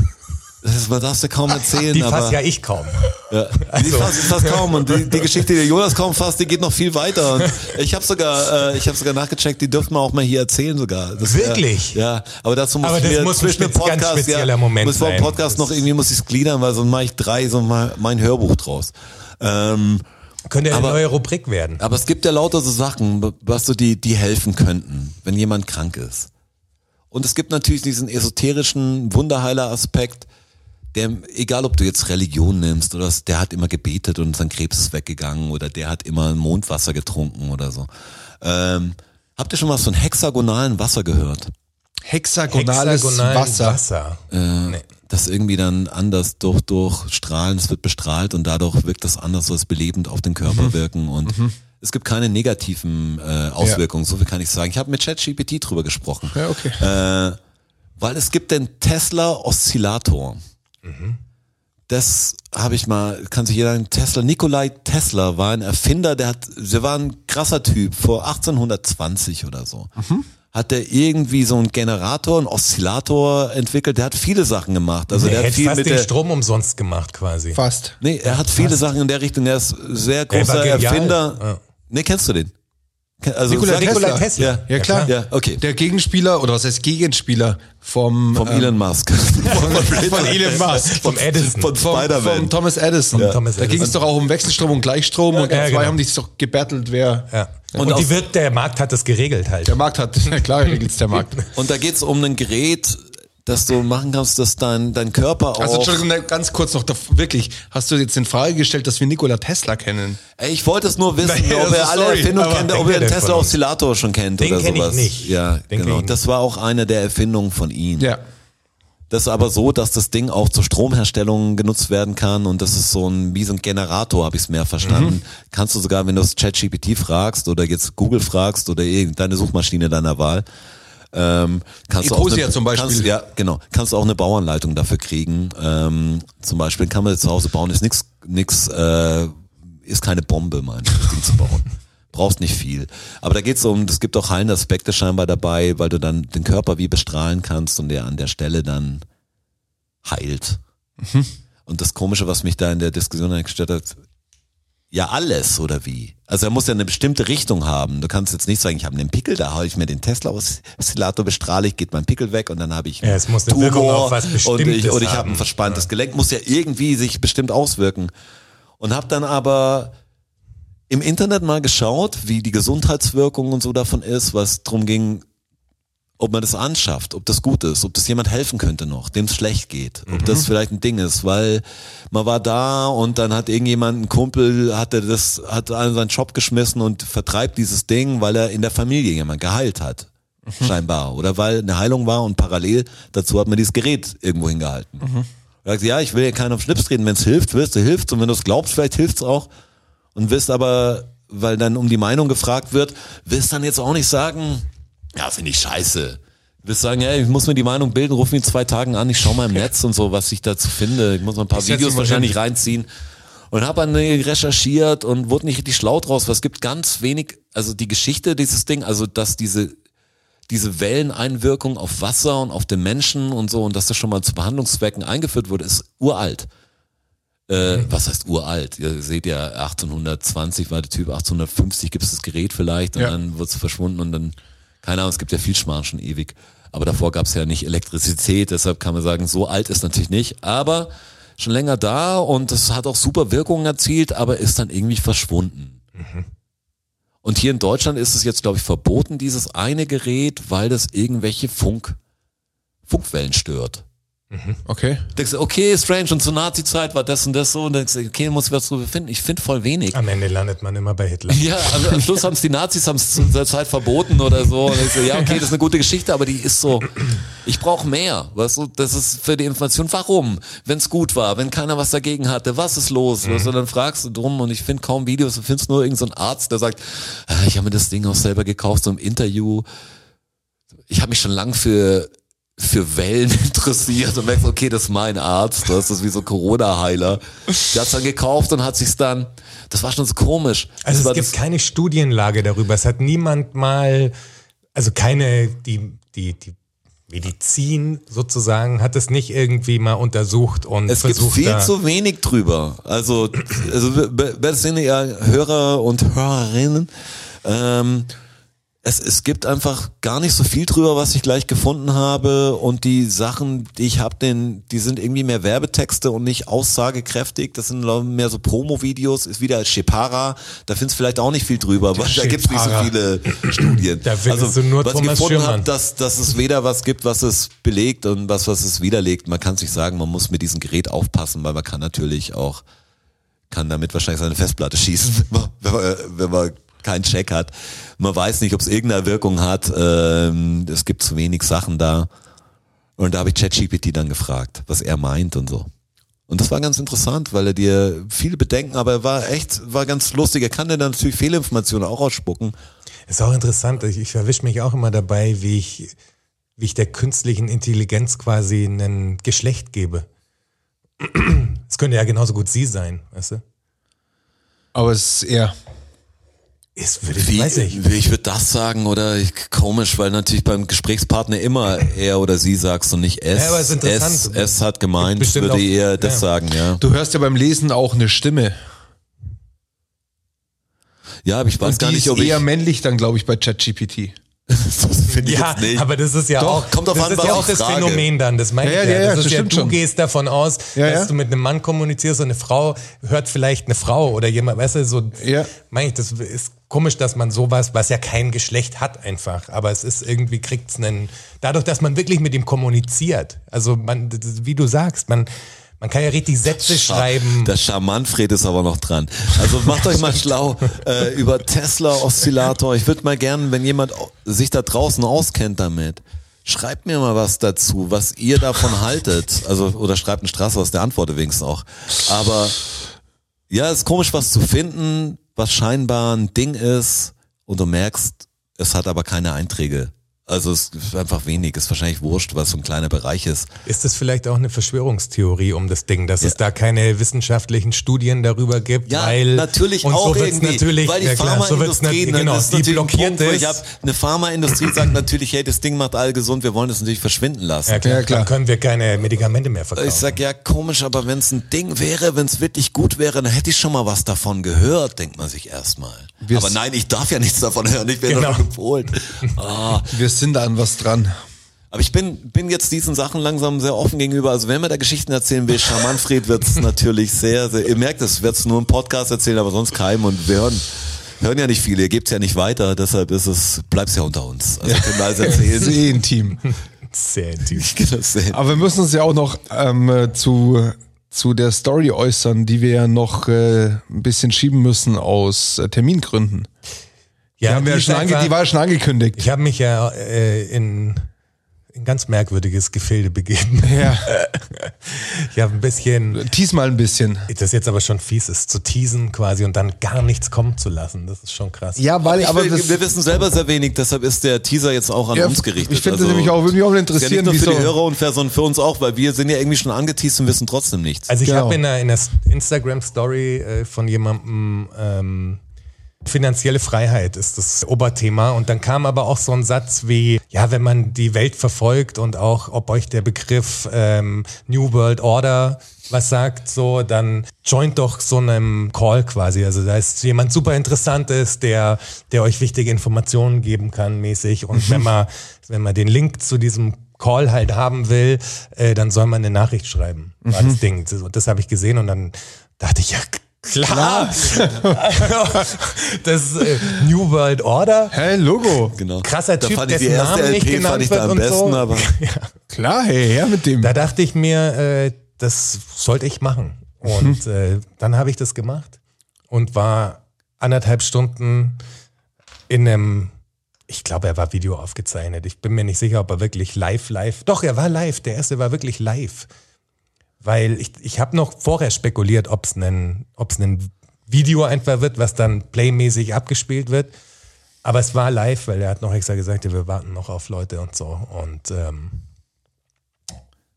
das man darf ja kaum erzählen, Die aber fass ja ich kaum. ja, die Also- fasst ich fast kaum und die, die Geschichte, die Jonas kaum fasst, die geht noch viel weiter. Und ich habe sogar, äh, ich habe sogar nachgecheckt, die dürfen wir auch mal hier erzählen sogar. Das, Wirklich? Äh, ja, aber dazu muss Aber ich das mir muss ein zwischen dem Podcast, ja, Moment muss vor dem. Podcast noch irgendwie muss ich es gliedern, weil sonst mache ich drei so mal mein Hörbuch draus. Ähm, Könnte eine Aber- neue Rubrik werden. aber es gibt ja lauter so Sachen, was so die, die helfen könnten, wenn jemand krank ist. Und es gibt natürlich diesen esoterischen Wunderheiler-Aspekt, der, egal ob du jetzt Religion nimmst oder was, der hat immer gebetet und sein Krebs ist weggegangen oder der hat immer Mondwasser getrunken oder so. Ähm, habt ihr schon mal von hexagonalen Wasser gehört? Hexagonales Hexagonalen Wasser. Wasser. Äh, Das irgendwie dann anders durch, durch Strahlen, es wird bestrahlt und dadurch wirkt das anders, soll es belebend auf den Körper Mhm. wirken und es gibt keine negativen äh, Auswirkungen, so viel kann ich sagen. Ich habe mit ChatGPT drüber gesprochen. Ja, okay. Äh, weil es gibt den Tesla Oszillator. Das habe ich mal, kann sich jeder, Tesla, Nikolai Tesla war ein Erfinder, der hat, der war ein krasser Typ, vor 1820 oder so. Hat der irgendwie so einen Generator, einen Oszillator entwickelt, der hat viele Sachen gemacht. Also Der der hat hätte viel fast mit den der, Strom umsonst gemacht quasi. Fast. nee, er hat viele Sachen in der Richtung, er ist sehr großer. Erfinder. Ja. Nee, kennst du den? Also Nikola Nikola Tesla. Ja, Ja, klar. Ja, okay. Der Gegenspieler, oder was heißt Gegenspieler vom, Vom ähm, Elon Musk. von Elon Musk. Vom Edison. Von Vom, Spider-Man. vom Thomas Edison. Thomas da ging es doch auch um Wechselstrom und Gleichstrom und die ja, zwei genau. haben sich doch gebettelt, wer Ja. Und, Und die wird, der Markt hat das geregelt halt. der Markt hat. Ja, klar regelt's der Markt. Und da geht's um ein Gerät, das du machen kannst, dass dein, dein Körper auch. Also Entschuldigung, ne, ganz kurz noch, da- wirklich, hast du jetzt in Frage gestellt, dass wir Nikola Tesla kennen? Ey, ich wollte es nur wissen, Naja, ob er also alle sorry, Erfindungen kennt, ob er er den Tesla? Oszillator schon kennt Den oder kenn ich sowas. nicht. Ja, Den genau. ich Das war auch eine der Erfindungen von ihm. Ja. Das ist aber so, dass das Ding auch zur Stromherstellung genutzt werden kann und das ist so ein, wie so ein Generator, habe ich es mehr verstanden. Mhm. Kannst du sogar, wenn du das ChatGPT fragst oder jetzt Google fragst oder irgendeine Suchmaschine deiner Wahl, ähm, kannst du auch eine, zum Beispiel. Kannst, ja, genau. Kannst du auch eine Bauanleitung dafür kriegen. Ähm, zum Beispiel kann man das zu Hause bauen, ist nix, nix, äh, ist keine Bombe, mein das Ding zu bauen. Brauchst nicht viel. Aber da geht's um, es gibt auch heilende Aspekte scheinbar dabei, weil du dann den Körper wie bestrahlen kannst und der an der Stelle dann heilt. Mhm. Und das Komische, was mich da in der Diskussion gestört hat, ja alles oder wie? Also er muss ja eine bestimmte Richtung haben. Du kannst jetzt nicht sagen, ich habe einen Pickel, da hau ich mir den Tesla-Oszillator, bestrahle ich, geht mein Pickel weg und dann habe ich Ja, es muss eine Wirkung auf was und ich, und ich habe ein verspanntes Gelenk, muss ja irgendwie sich bestimmt auswirken. Und habe dann aber im Internet mal geschaut, wie die Gesundheitswirkung und so davon ist, was drum ging, ob man das anschafft, ob das gut ist, ob das jemand helfen könnte noch, dem es schlecht geht, ob das vielleicht ein Ding ist, weil man war da und dann hat irgendjemand, ein Kumpel, hatte das, hat an seinen Job geschmissen und vertreibt dieses Ding, weil er in der Familie jemand geheilt hat. Scheinbar. Oder weil eine Heilung war und parallel dazu hat man dieses Gerät irgendwo hingehalten. Er sagt, ja, ich will ja keinen auf Schlips treten, wenn es hilft, wirst du hilft und wenn du es glaubst, vielleicht hilft's auch und wirst aber, weil dann um die Meinung gefragt wird, wirst dann jetzt auch nicht sagen, ja, finde ich scheiße. Du wirst sagen, ja, ich muss mir die Meinung bilden, ruf mich in zwei Tagen an, ich schau mal im Netz und so, was ich dazu finde. Ich muss noch ein paar setz Videos mal wahrscheinlich reinziehen. Und habe dann recherchiert und wurde nicht richtig schlau draus, weil es gibt ganz wenig, also die Geschichte dieses Ding, also dass diese diese Welleneinwirkung auf Wasser und auf den Menschen und so und dass das schon mal zu Behandlungszwecken eingeführt wurde, ist uralt. Äh, was heißt uralt? Ihr seht ja, 1820 war der Typ, 1850 gibt es das Gerät vielleicht und Ja. dann wird es verschwunden und dann, keine Ahnung, es gibt ja viel Schmarrn schon ewig. Aber davor gab es ja nicht Elektrizität, deshalb kann man sagen, so alt ist natürlich nicht, aber schon länger da und es hat auch super Wirkungen erzielt, aber ist dann irgendwie verschwunden. Und hier in Deutschland ist es jetzt, glaube ich, verboten, dieses eine Gerät, weil das irgendwelche Funk, Funkwellen stört. Okay. Denkst du, okay, strange, und zur Nazi-Zeit war das und das so, und denkst du, okay, muss ich was drüber finden. Ich finde voll wenig. Am Ende landet man immer bei Hitler. Ja, also am Schluss haben es die Nazis haben's zu der Zeit verboten oder so. Und ich so, ja, okay, das ist eine gute Geschichte, aber die ist so, ich brauche mehr. Weißt du, das ist für die Information, warum? Wenn es gut war, wenn keiner was dagegen hatte, was ist los? Weißt du, dann fragst du drum und ich finde kaum Videos, du findest nur irgendeinen so Arzt, der sagt, ah, ich habe mir das Ding auch selber gekauft, so im Interview. Ich habe mich schon lang für für Wellen interessiert und merkst, okay, das ist mein Arzt, das ist wie so Corona-Heiler. Der hat's dann gekauft und hat sich's dann, das war schon so komisch. Also es gibt keine Studienlage darüber. Es hat niemand mal, also keine, die, die, die Medizin sozusagen hat es nicht irgendwie mal untersucht und Es gibt versucht viel da, zu wenig drüber. Also, also wer sind ja Hörer und Hörerinnen? Ähm, es, es gibt einfach gar nicht so viel drüber, was ich gleich gefunden habe. Und die Sachen, die ich habe, die sind irgendwie mehr Werbetexte und nicht aussagekräftig. Das sind mehr so Promo-Videos. Ist wieder Shepara. Da findest du vielleicht auch nicht viel drüber, weil da gibt's nicht so viele Studien. Da also, du nur was Thomas ich gefunden Schirmann. habe, dass, dass es weder was gibt, was es belegt und was, was es widerlegt. Man kann sich sagen, man muss mit diesem Gerät aufpassen, weil man kann natürlich auch, kann damit wahrscheinlich seine Festplatte schießen, wenn man, wenn man keinen Check hat. Man weiß nicht, ob es irgendeine Wirkung hat. Ähm, es gibt zu wenig Sachen da. Und da habe ich ChatGPT dann gefragt, was er meint und so. Und das war ganz interessant, weil er dir viele Bedenken, aber er war echt, war ganz lustig. Er kann dir dann natürlich Fehlinformationen auch ausspucken. Ist auch interessant. Ich, ich erwische mich auch immer dabei, wie ich, wie ich der künstlichen Intelligenz quasi ein Geschlecht gebe. Es könnte ja genauso gut sie sein, weißt du? Aber es ist eher. Ist, würde ich, Wie, weiß ich. ich würde das sagen oder ich, komisch, weil natürlich beim Gesprächspartner immer er oder sie sagst und nicht es. Ja, aber es ist interessant. Es, es hat gemeint, Bestimmt würde auch- eher das ja. sagen, ja. Du hörst ja beim Lesen auch eine Stimme. Ja, aber ich weiß Und gar nicht, ob ich. eher männlich dann, glaube ich, bei ChatGPT. das finde ich Ja, jetzt nicht. aber das ist ja Doch, auch, kommt das an, ist ja auch das frage. Phänomen dann. Das meine Ja, ich ja, ja. ja, Das das ist ja, du schon. gehst davon aus, dass du mit einem Mann kommunizierst und eine Frau hört vielleicht eine Frau oder jemand, weißt du, so, Ja. meine ich, das ist komisch, dass man sowas, was ja kein Geschlecht hat einfach, aber es ist irgendwie kriegt's einen, dadurch, dass man wirklich mit ihm kommuniziert, also man, wie du sagst, man, man kann ja richtig Sätze schreiben. Der Charmantfred ist aber noch dran. Also macht euch mal schlau äh, über Tesla-Oszillator. Ich würde mal gern, wenn jemand sich da draußen auskennt damit, schreibt mir mal was dazu, was ihr davon haltet. Also, oder schreibt einen Straße aus der Antwort wenigstens auch. Aber ja, es ist komisch, was zu finden, was scheinbar ein Ding ist und du merkst, es hat aber keine Einträge Also es ist einfach wenig, ist wahrscheinlich wurscht, was so ein kleiner Bereich ist. Ist das vielleicht auch eine Verschwörungstheorie um das Ding, dass es da keine wissenschaftlichen Studien darüber gibt? Ja, weil, natürlich und auch so irgendwie, natürlich, weil die ja so Pharmaindustrie, ne, genau, ist die blockiert Punkt, wo ich ist. hab, eine Pharmaindustrie sagt natürlich, hey, das Ding macht alle gesund, wir wollen das natürlich verschwinden lassen. Ja klar, Ja, klar. dann können wir keine Medikamente mehr verkaufen. Ich sag, ja, komisch, aber wenn es ein Ding wäre, wenn es wirklich gut wäre, dann hätte ich schon mal was davon gehört, denkt man sich erstmal. Aber nein, ich darf ja nichts davon hören, ich werde Genau. genau. gepolt. Ah. Sind da an was dran. Aber ich bin, bin jetzt diesen Sachen langsam sehr offen gegenüber. Also wenn man da Geschichten erzählen will, Schamanfried wird es natürlich sehr, sehr, ihr merkt es, wird es nur im Podcast erzählen, aber sonst keinem und wir hören, hören ja nicht viele, ihr gebt's ja nicht weiter, deshalb ist es, bleibt's ja unter uns. Also können wir alles erzählen. Sehr intim. Sehr intim. Ich kann das sehen. Aber wir müssen uns ja auch noch ähm, äh, zu, zu der Story äußern, die wir ja noch äh, ein bisschen schieben müssen aus äh, Termingründen. Die, haben wir ja die schon ist ange einfach- die war ja schon angekündigt. Ich habe mich ja äh, in ein ganz merkwürdiges Gefilde begeben. Ja. Ich habe ein bisschen, Tease mal ein bisschen. das jetzt aber schon fies ist, zu teasen quasi und dann gar nichts kommen zu lassen. Das ist schon krass. Ja, weil Ich aber wir wissen selber sehr wenig, deshalb ist der Teaser jetzt auch an Ja, uns gerichtet. Also, ich finde nämlich auch- würde mich auch ist ja interessieren, nicht nur für die Hörer unfair, sondern für uns auch, weil wir sind ja irgendwie schon angeteased und wissen trotzdem nichts. Also ich Genau. habe in der, in der Instagram-Story äh, von jemandem ähm, finanzielle Freiheit ist das Oberthema und dann kam aber auch so ein Satz wie, ja, wenn man die Welt verfolgt und auch, ob euch der Begriff ähm, New World Order was sagt, so, dann joint doch so einem Call quasi. Also da ist jemand super interessantes, der, der euch wichtige Informationen geben kann, mäßig. Und wenn man, wenn man den Link zu diesem Call halt haben will, äh, dann soll man eine Nachricht schreiben. War das Ding. Das, das habe ich gesehen und dann dachte ich, ja, klar. das äh, New World Order. Hä, Logo. Genau. Krasser da Typ, fand ich die dessen erste Namen nicht LP genannt fand ich da am und besten, so. aber Klar, hey, her mit dem. Da dachte ich mir, äh, das sollte ich machen. Und äh, dann habe ich das gemacht und war anderthalb Stunden in einem, ich glaube, er war Video aufgezeichnet. Ich bin mir nicht sicher, ob er wirklich live, live. Doch, er war live. Der erste war wirklich live. Weil ich, ich habe noch vorher spekuliert, ob es ein, ob's ein Video einfach wird, was dann playmäßig abgespielt wird. Aber es war live, weil er hat noch extra gesagt, ja, wir warten noch auf Leute und so. Und ähm,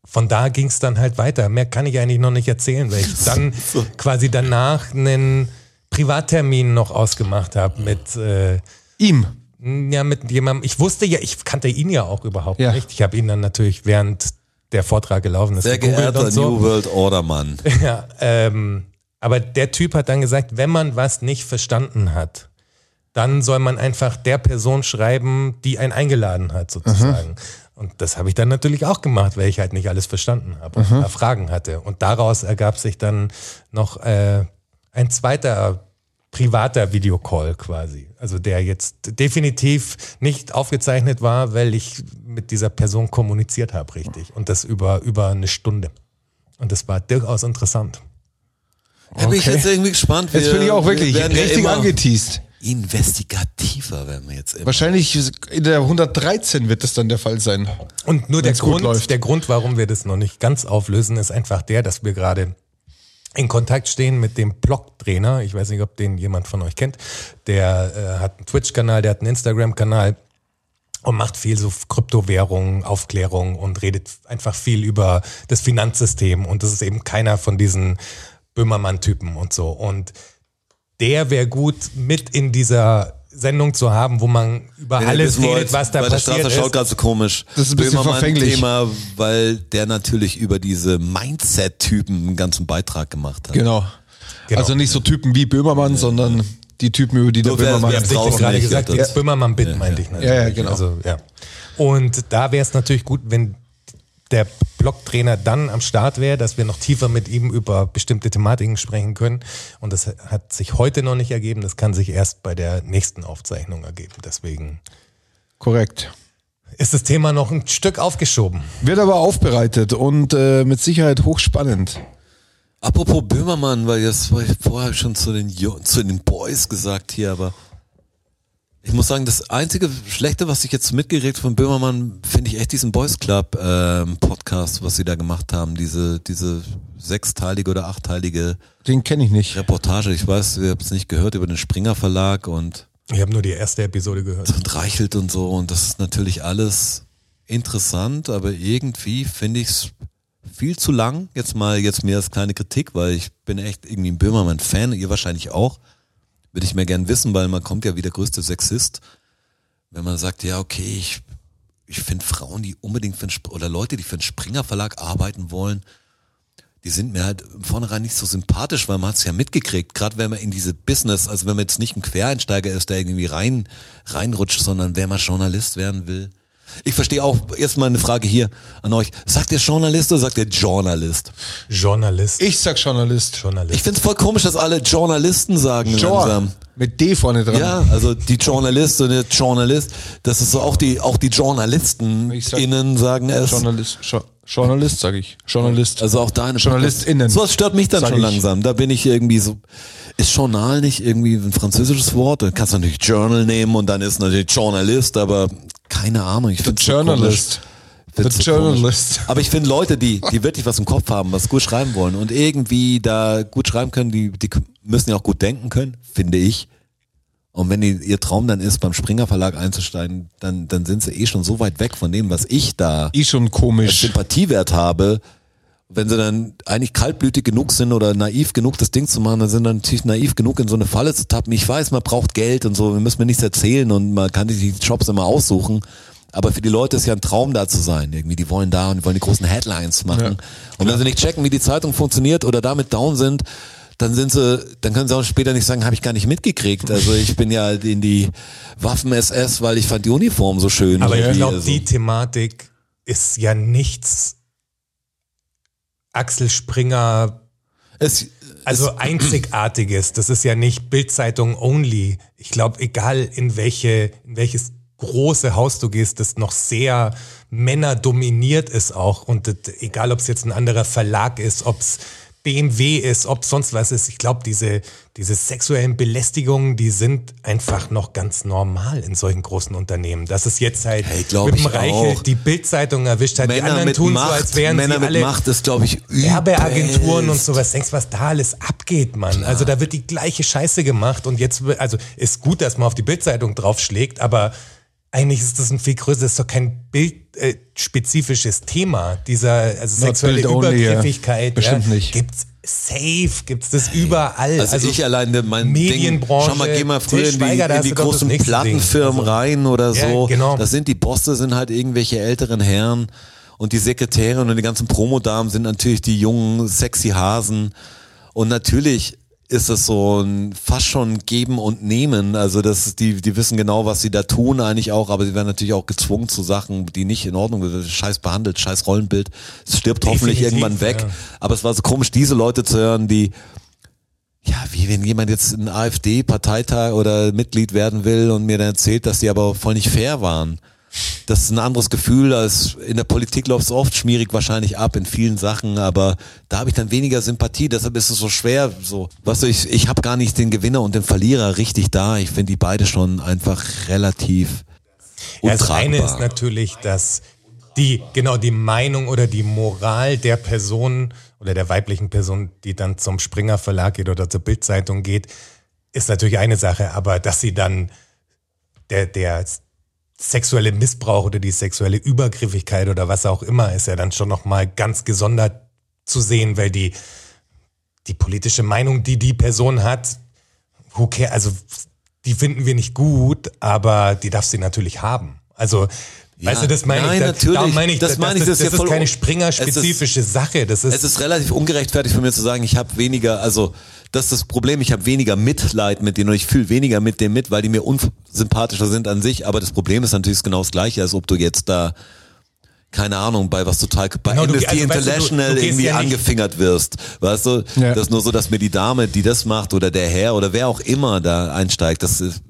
von da ging es dann halt weiter. Mehr kann ich eigentlich noch nicht erzählen, weil ich dann quasi danach einen Privattermin noch ausgemacht habe mit äh, Ihm. ja mit jemandem. Ich wusste ja, ich kannte ihn ja auch überhaupt Ja. nicht. Ich habe ihn dann natürlich während der Vortrag gelaufen ist sehr geehrter so. New World Order Mann. Ja, ähm, aber der Typ hat dann gesagt, wenn man was nicht verstanden hat, dann soll man einfach der Person schreiben, die einen eingeladen hat, sozusagen. Und das habe ich dann natürlich auch gemacht, weil ich halt nicht alles verstanden habe und paar Fragen hatte. Und daraus ergab sich dann noch äh, ein zweiter privater Videocall quasi. Also der jetzt definitiv nicht aufgezeichnet war, weil ich mit dieser Person kommuniziert habe, richtig. Und das über, über eine Stunde. Und das war durchaus interessant. Da bin ich Okay. jetzt irgendwie gespannt. Jetzt Wir- bin ich auch wir wirklich ja richtig immer angeteased. Investigativer werden wir jetzt immer. Wahrscheinlich in der 113 wird das dann der Fall sein. Und nur der Grund, läuft. der Grund, warum wir das noch nicht ganz auflösen, ist einfach der, dass wir gerade in Kontakt stehen mit dem Blog-Trainer. Ich weiß nicht, ob den jemand von euch kennt. Der äh, hat einen Twitch-Kanal, der hat einen Instagram-Kanal und macht viel so Kryptowährungen, Aufklärung und redet einfach viel über das Finanzsystem. Und das ist eben keiner von diesen Böhmermann-Typen und so. Und der wäre gut mit in dieser Sendung zu haben, wo man über Wenn ihr alles redet, was da bei der passiert Straße schaut ist. gerade so komisch. Das ist ein bisschen verfänglich. Thema, weil der natürlich über diese Mindset-Typen einen ganzen Beitrag gemacht hat. Genau. Genau. Also nicht so Typen wie Böhmermann, sondern die Typen, über die der Nur wer- Böhmermann wer Ich habe draußen gerade nicht, gesagt, ja, Böhmermann-Bit meinte ich natürlich. Ja, ja, genau. Also, ja. Und da wäre es natürlich gut, wenn der Blocktrainer dann am Start wäre, dass wir noch tiefer mit ihm über bestimmte Thematiken sprechen können. Und das hat sich heute noch nicht ergeben. Das kann sich erst bei der nächsten Aufzeichnung ergeben. Deswegen Korrekt. ist das Thema noch ein Stück aufgeschoben. Wird aber aufbereitet und äh, mit Sicherheit hochspannend. Apropos Böhmermann, weil das war ich vorher schon zu den, Jo- zu den Boys gesagt hier, aber ich muss sagen, das einzige Schlechte, was ich jetzt mitgeregt von Böhmermann, finde ich echt diesen Boys Club ähm, Podcast, was sie da gemacht haben, diese diese sechsteilige oder achtteilige Den kenne ich nicht. Reportage. Ich weiß, ihr habt es nicht gehört über den Springer Verlag und Ich habe nur die erste Episode gehört. und reichelt und so. Und das ist natürlich alles interessant, aber irgendwie finde ich es viel zu lang. Jetzt mal, jetzt mir als kleine Kritik, weil ich bin echt irgendwie ein Böhmermann-Fan, ihr wahrscheinlich auch. Würde ich mir gern wissen, weil man kommt ja wie der größte Sexist, wenn man sagt, ja, okay, ich, ich finde Frauen, die unbedingt für einen, oder Leute, die für einen Springer Verlag arbeiten wollen, die sind mir halt vornherein nicht so sympathisch, weil man hat's ja mitgekriegt, gerade wenn man in diese Business, also wenn man jetzt nicht ein Quereinsteiger ist, der irgendwie rein reinrutscht, sondern wer mal Journalist werden will. Ich verstehe auch erstmal eine Frage hier an euch. Sagt ihr Journalist oder sagt ihr Journalist? Journalist. Ich sag Journalist. Journalist. Ich find's voll komisch, dass alle Journalisten sagen langsam. Jor. Mit D vorne dran. Ja, also die Journalist und der Journalist, das ist so auch die, auch die Journalisten Ich sag- innen sagen es. Journalist, Jo- Journalist sag ich. Journalist. Also auch deine JournalistInnen. So was stört mich dann schon ich. langsam. Da bin ich irgendwie so. Ist Journal nicht irgendwie ein französisches Wort? Dann kannst du natürlich Journal nehmen und dann ist natürlich Journalist, aber keine Ahnung. Ich finde Journalist. The Journalist. Aber ich finde Leute, die, die wirklich was im Kopf haben, was gut schreiben wollen und irgendwie da gut schreiben können, die, die müssen ja auch gut denken können, finde ich. Und wenn die, ihr Traum dann ist, beim Springer Verlag einzusteigen, dann, dann sind sie eh schon so weit weg von dem, was ich da Eh schon komisch. Sympathiewert habe, wenn sie dann eigentlich kaltblütig genug sind oder naiv genug, das Ding zu machen, dann sind dann natürlich naiv genug, in so eine Falle zu tappen. Ich weiß, man braucht Geld und so, wir müssen mir nichts erzählen und man kann sich die Jobs immer aussuchen. Aber für die Leute ist ja ein Traum da zu sein. Irgendwie, die wollen da und die wollen die großen Headlines machen. und wenn sie nicht checken, wie die Zeitung funktioniert oder damit down sind, dann sind sie, dann können sie auch später nicht sagen, habe ich gar nicht mitgekriegt. Also ich bin ja in die Waffen-SS, weil ich fand die Uniform so schön. Aber ich glaube, Also- die Thematik ist ja nichts Axel Springer es, Also einzigartiges, das ist ja nicht Bildzeitung only. Ich glaube, egal in welche, in welches große Haus du gehst, das noch sehr männerdominiert ist auch. Und das, egal, ob es jetzt ein anderer Verlag ist, ob es BMW ist, ob sonst was ist. Ich glaube, diese, diese sexuellen Belästigungen, die sind einfach noch ganz normal in solchen großen Unternehmen. Das ist jetzt halt Hey, mit dem ich Reichelt die Bildzeitung erwischt hat. die Männer anderen mit tun Macht, so, als wären Männer sie mit alle Macht ist, glaube ich, Werbeagenturen und sowas. Denkst, was da alles abgeht, Mann. Also da wird die gleiche Scheiße gemacht und jetzt, also ist gut, dass man auf die Bildzeitung draufschlägt, aber eigentlich ist das ein viel größeres, das ist doch kein bildspezifisches Thema. Dieser, also Not sexuelle ja. Übergriffigkeit. Bestimmt ja, nicht. Gibt's safe, gibt's das überall. Also, ich alleine mein Medienbranche, Ding, schau mal, geh mal früher in die, in die großen Plattenfirmen. Also, rein oder Ja, so. genau. Das sind die Bosse, sind halt irgendwelche älteren Herren und die Sekretärin und die ganzen Promodamen sind natürlich die jungen, sexy Hasen. Und natürlich ist es so ein fast schon geben und nehmen. Also das die, die wissen genau, was sie da tun eigentlich auch, aber sie werden natürlich auch gezwungen zu Sachen, die nicht in Ordnung sind. Scheiß behandelt, scheiß Rollenbild. Es stirbt hoffentlich Definitiv, irgendwann weg. ja. Aber es war so komisch, diese Leute zu hören, die ja, wie wenn jemand jetzt ein AfD-Parteitag oder Mitglied werden will und mir dann erzählt, dass die aber voll nicht fair waren. Das ist ein anderes Gefühl als in der Politik läuft es oft schmierig wahrscheinlich ab in vielen Sachen, aber da habe ich dann weniger Sympathie, deshalb ist es so schwer, so, weißt du, ich, ich habe gar nicht den Gewinner und den Verlierer richtig da. Ich finde die beide schon einfach relativ Ja, das untragbar. eine ist natürlich, dass die, genau, die Meinung oder die Moral der Person oder der weiblichen Person, die dann zum Springer Verlag geht oder zur Bildzeitung geht, ist natürlich eine Sache, aber dass sie dann der, der sexuelle Missbrauch oder die sexuelle Übergriffigkeit oder was auch immer ist ja dann schon nochmal ganz gesondert zu sehen, weil die, die politische Meinung, die die Person hat, who care, also die finden wir nicht gut, aber die darf sie natürlich haben. Also, weißt du, das meine nein, ich, da, natürlich. da meine ich, Das das, meine ich, das, das ist ist, ja voll- keine Springer-spezifische Sache. Das ist, Es ist relativ ungerechtfertigt von mir zu sagen, ich habe weniger, also das ist das Problem, ich habe weniger Mitleid mit denen und ich fühle weniger mit denen mit, weil die mir unsympathischer sind an sich, aber das Problem ist natürlich genau das gleiche, als ob du jetzt da keine Ahnung, bei was total bei Genau, du- Amnesty also, weißt du, du- International du gehst irgendwie ja angefingert wirst. Weißt du? Ja. Das ist nur so, dass mir die Dame, die das macht, oder der Herr oder wer auch immer da einsteigt, das ist,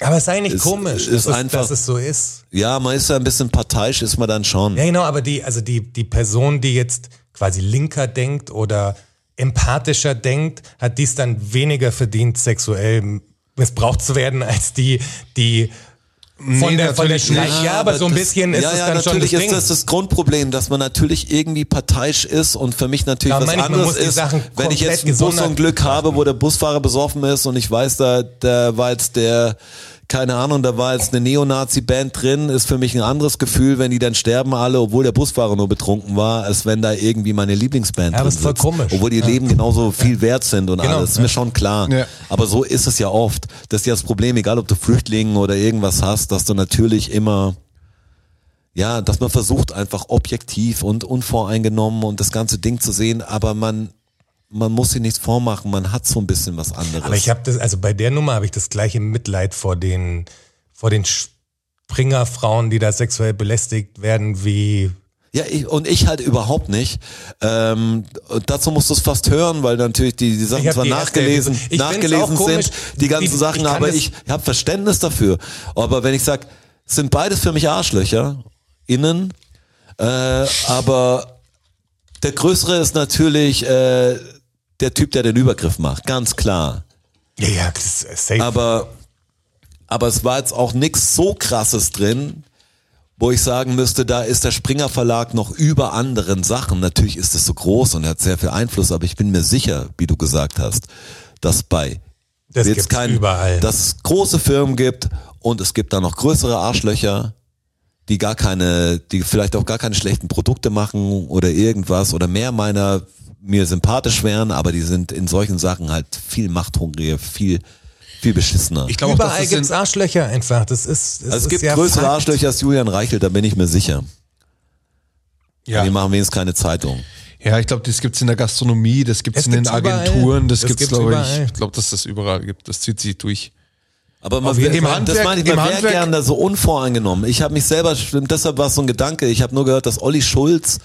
aber sei nicht ist- komisch, ist dass, es, einfach- dass es so ist. ja, man ist ja ein bisschen parteiisch, ist man dann schon. Ja, genau, aber die, also die, die Person, die jetzt quasi linker denkt oder empathischer denkt, hat dies dann weniger verdient, sexuell missbraucht zu werden, als die, die von Nee, der, von der natürlich. Schrei- Ja, aber so ein das- bisschen ist ja, es ja, dann schon das natürlich ist das das Grundproblem, dass man natürlich irgendwie parteiisch ist und für mich natürlich Ja, was ich, anderes ist, wenn ich jetzt komplett ein Bus und Glück habe, wo der Busfahrer besoffen ist und ich weiß, da, der war jetzt der keine Ahnung, da war jetzt eine Neonazi-Band drin, ist für mich ein anderes Gefühl, wenn die dann sterben alle, obwohl der Busfahrer nur betrunken war, als wenn da irgendwie meine Lieblingsband Ja, drin das ist voll sitzt. komisch. Obwohl die Leben genauso viel wert sind und Genau, alles, ist ja. mir schon klar. Ja. Aber so ist es ja oft. Das ist ja das Problem, egal ob du Flüchtlinge oder irgendwas hast, dass du natürlich immer ja, dass man versucht einfach objektiv und unvoreingenommen und das ganze Ding zu sehen, aber man man muss sich nichts vormachen, man hat so ein bisschen was anderes. Aber ich habe das, also bei der Nummer habe ich das gleiche Mitleid vor den, vor den Springerfrauen, die da sexuell belästigt werden, wie ja, ich, und ich halt überhaupt nicht. Ähm, dazu musst du es fast hören, weil natürlich die, die Sachen zwar die erste nachgelesen, find's nachgelesen sind, die ganzen wie- Sachen, ich aber ich habe Verständnis dafür. Aber wenn ich sag, sind beides für mich Arschlöcher, innen, äh, aber der größere ist natürlich äh, der Typ, der den Übergriff macht, ganz klar. ja, ja, das ist safe. Aber, aber es war jetzt auch nix so krasses drin, wo ich sagen müsste, da ist der Springer Verlag noch über anderen Sachen. Natürlich ist es so groß und er hat sehr viel Einfluss, aber ich bin mir sicher, wie du gesagt hast, dass bei Das jetzt kein, überall. dass es große Firmen gibt und es gibt da noch größere Arschlöcher, die gar keine, die vielleicht auch gar keine schlechten Produkte machen oder irgendwas oder mehr meiner mir sympathisch wären, aber die sind in solchen Sachen halt viel machthungriger, viel, viel beschissener. Ich glaube Überall das gibt's in, Arschlöcher einfach. Das ist, das also es ist gibt ja größere Fakt. Arschlöcher als Julian Reichelt, da bin ich mir sicher. ja. Die machen wenigstens keine Zeitung. ja, ich glaube, das gibt's in der Gastronomie, das gibt's Das in den gibt's. Agenturen, das, Das gibt's, gibt's glaube ich. Ich glaube, dass das überall gibt. Das zieht sich durch. Aber man will. Im das Handwerk- meine ich, man wäre Handwerk- gern da so unvoreingenommen. Ich habe mich selber, deshalb war es so ein Gedanke, ich habe nur gehört, dass Olli Schulz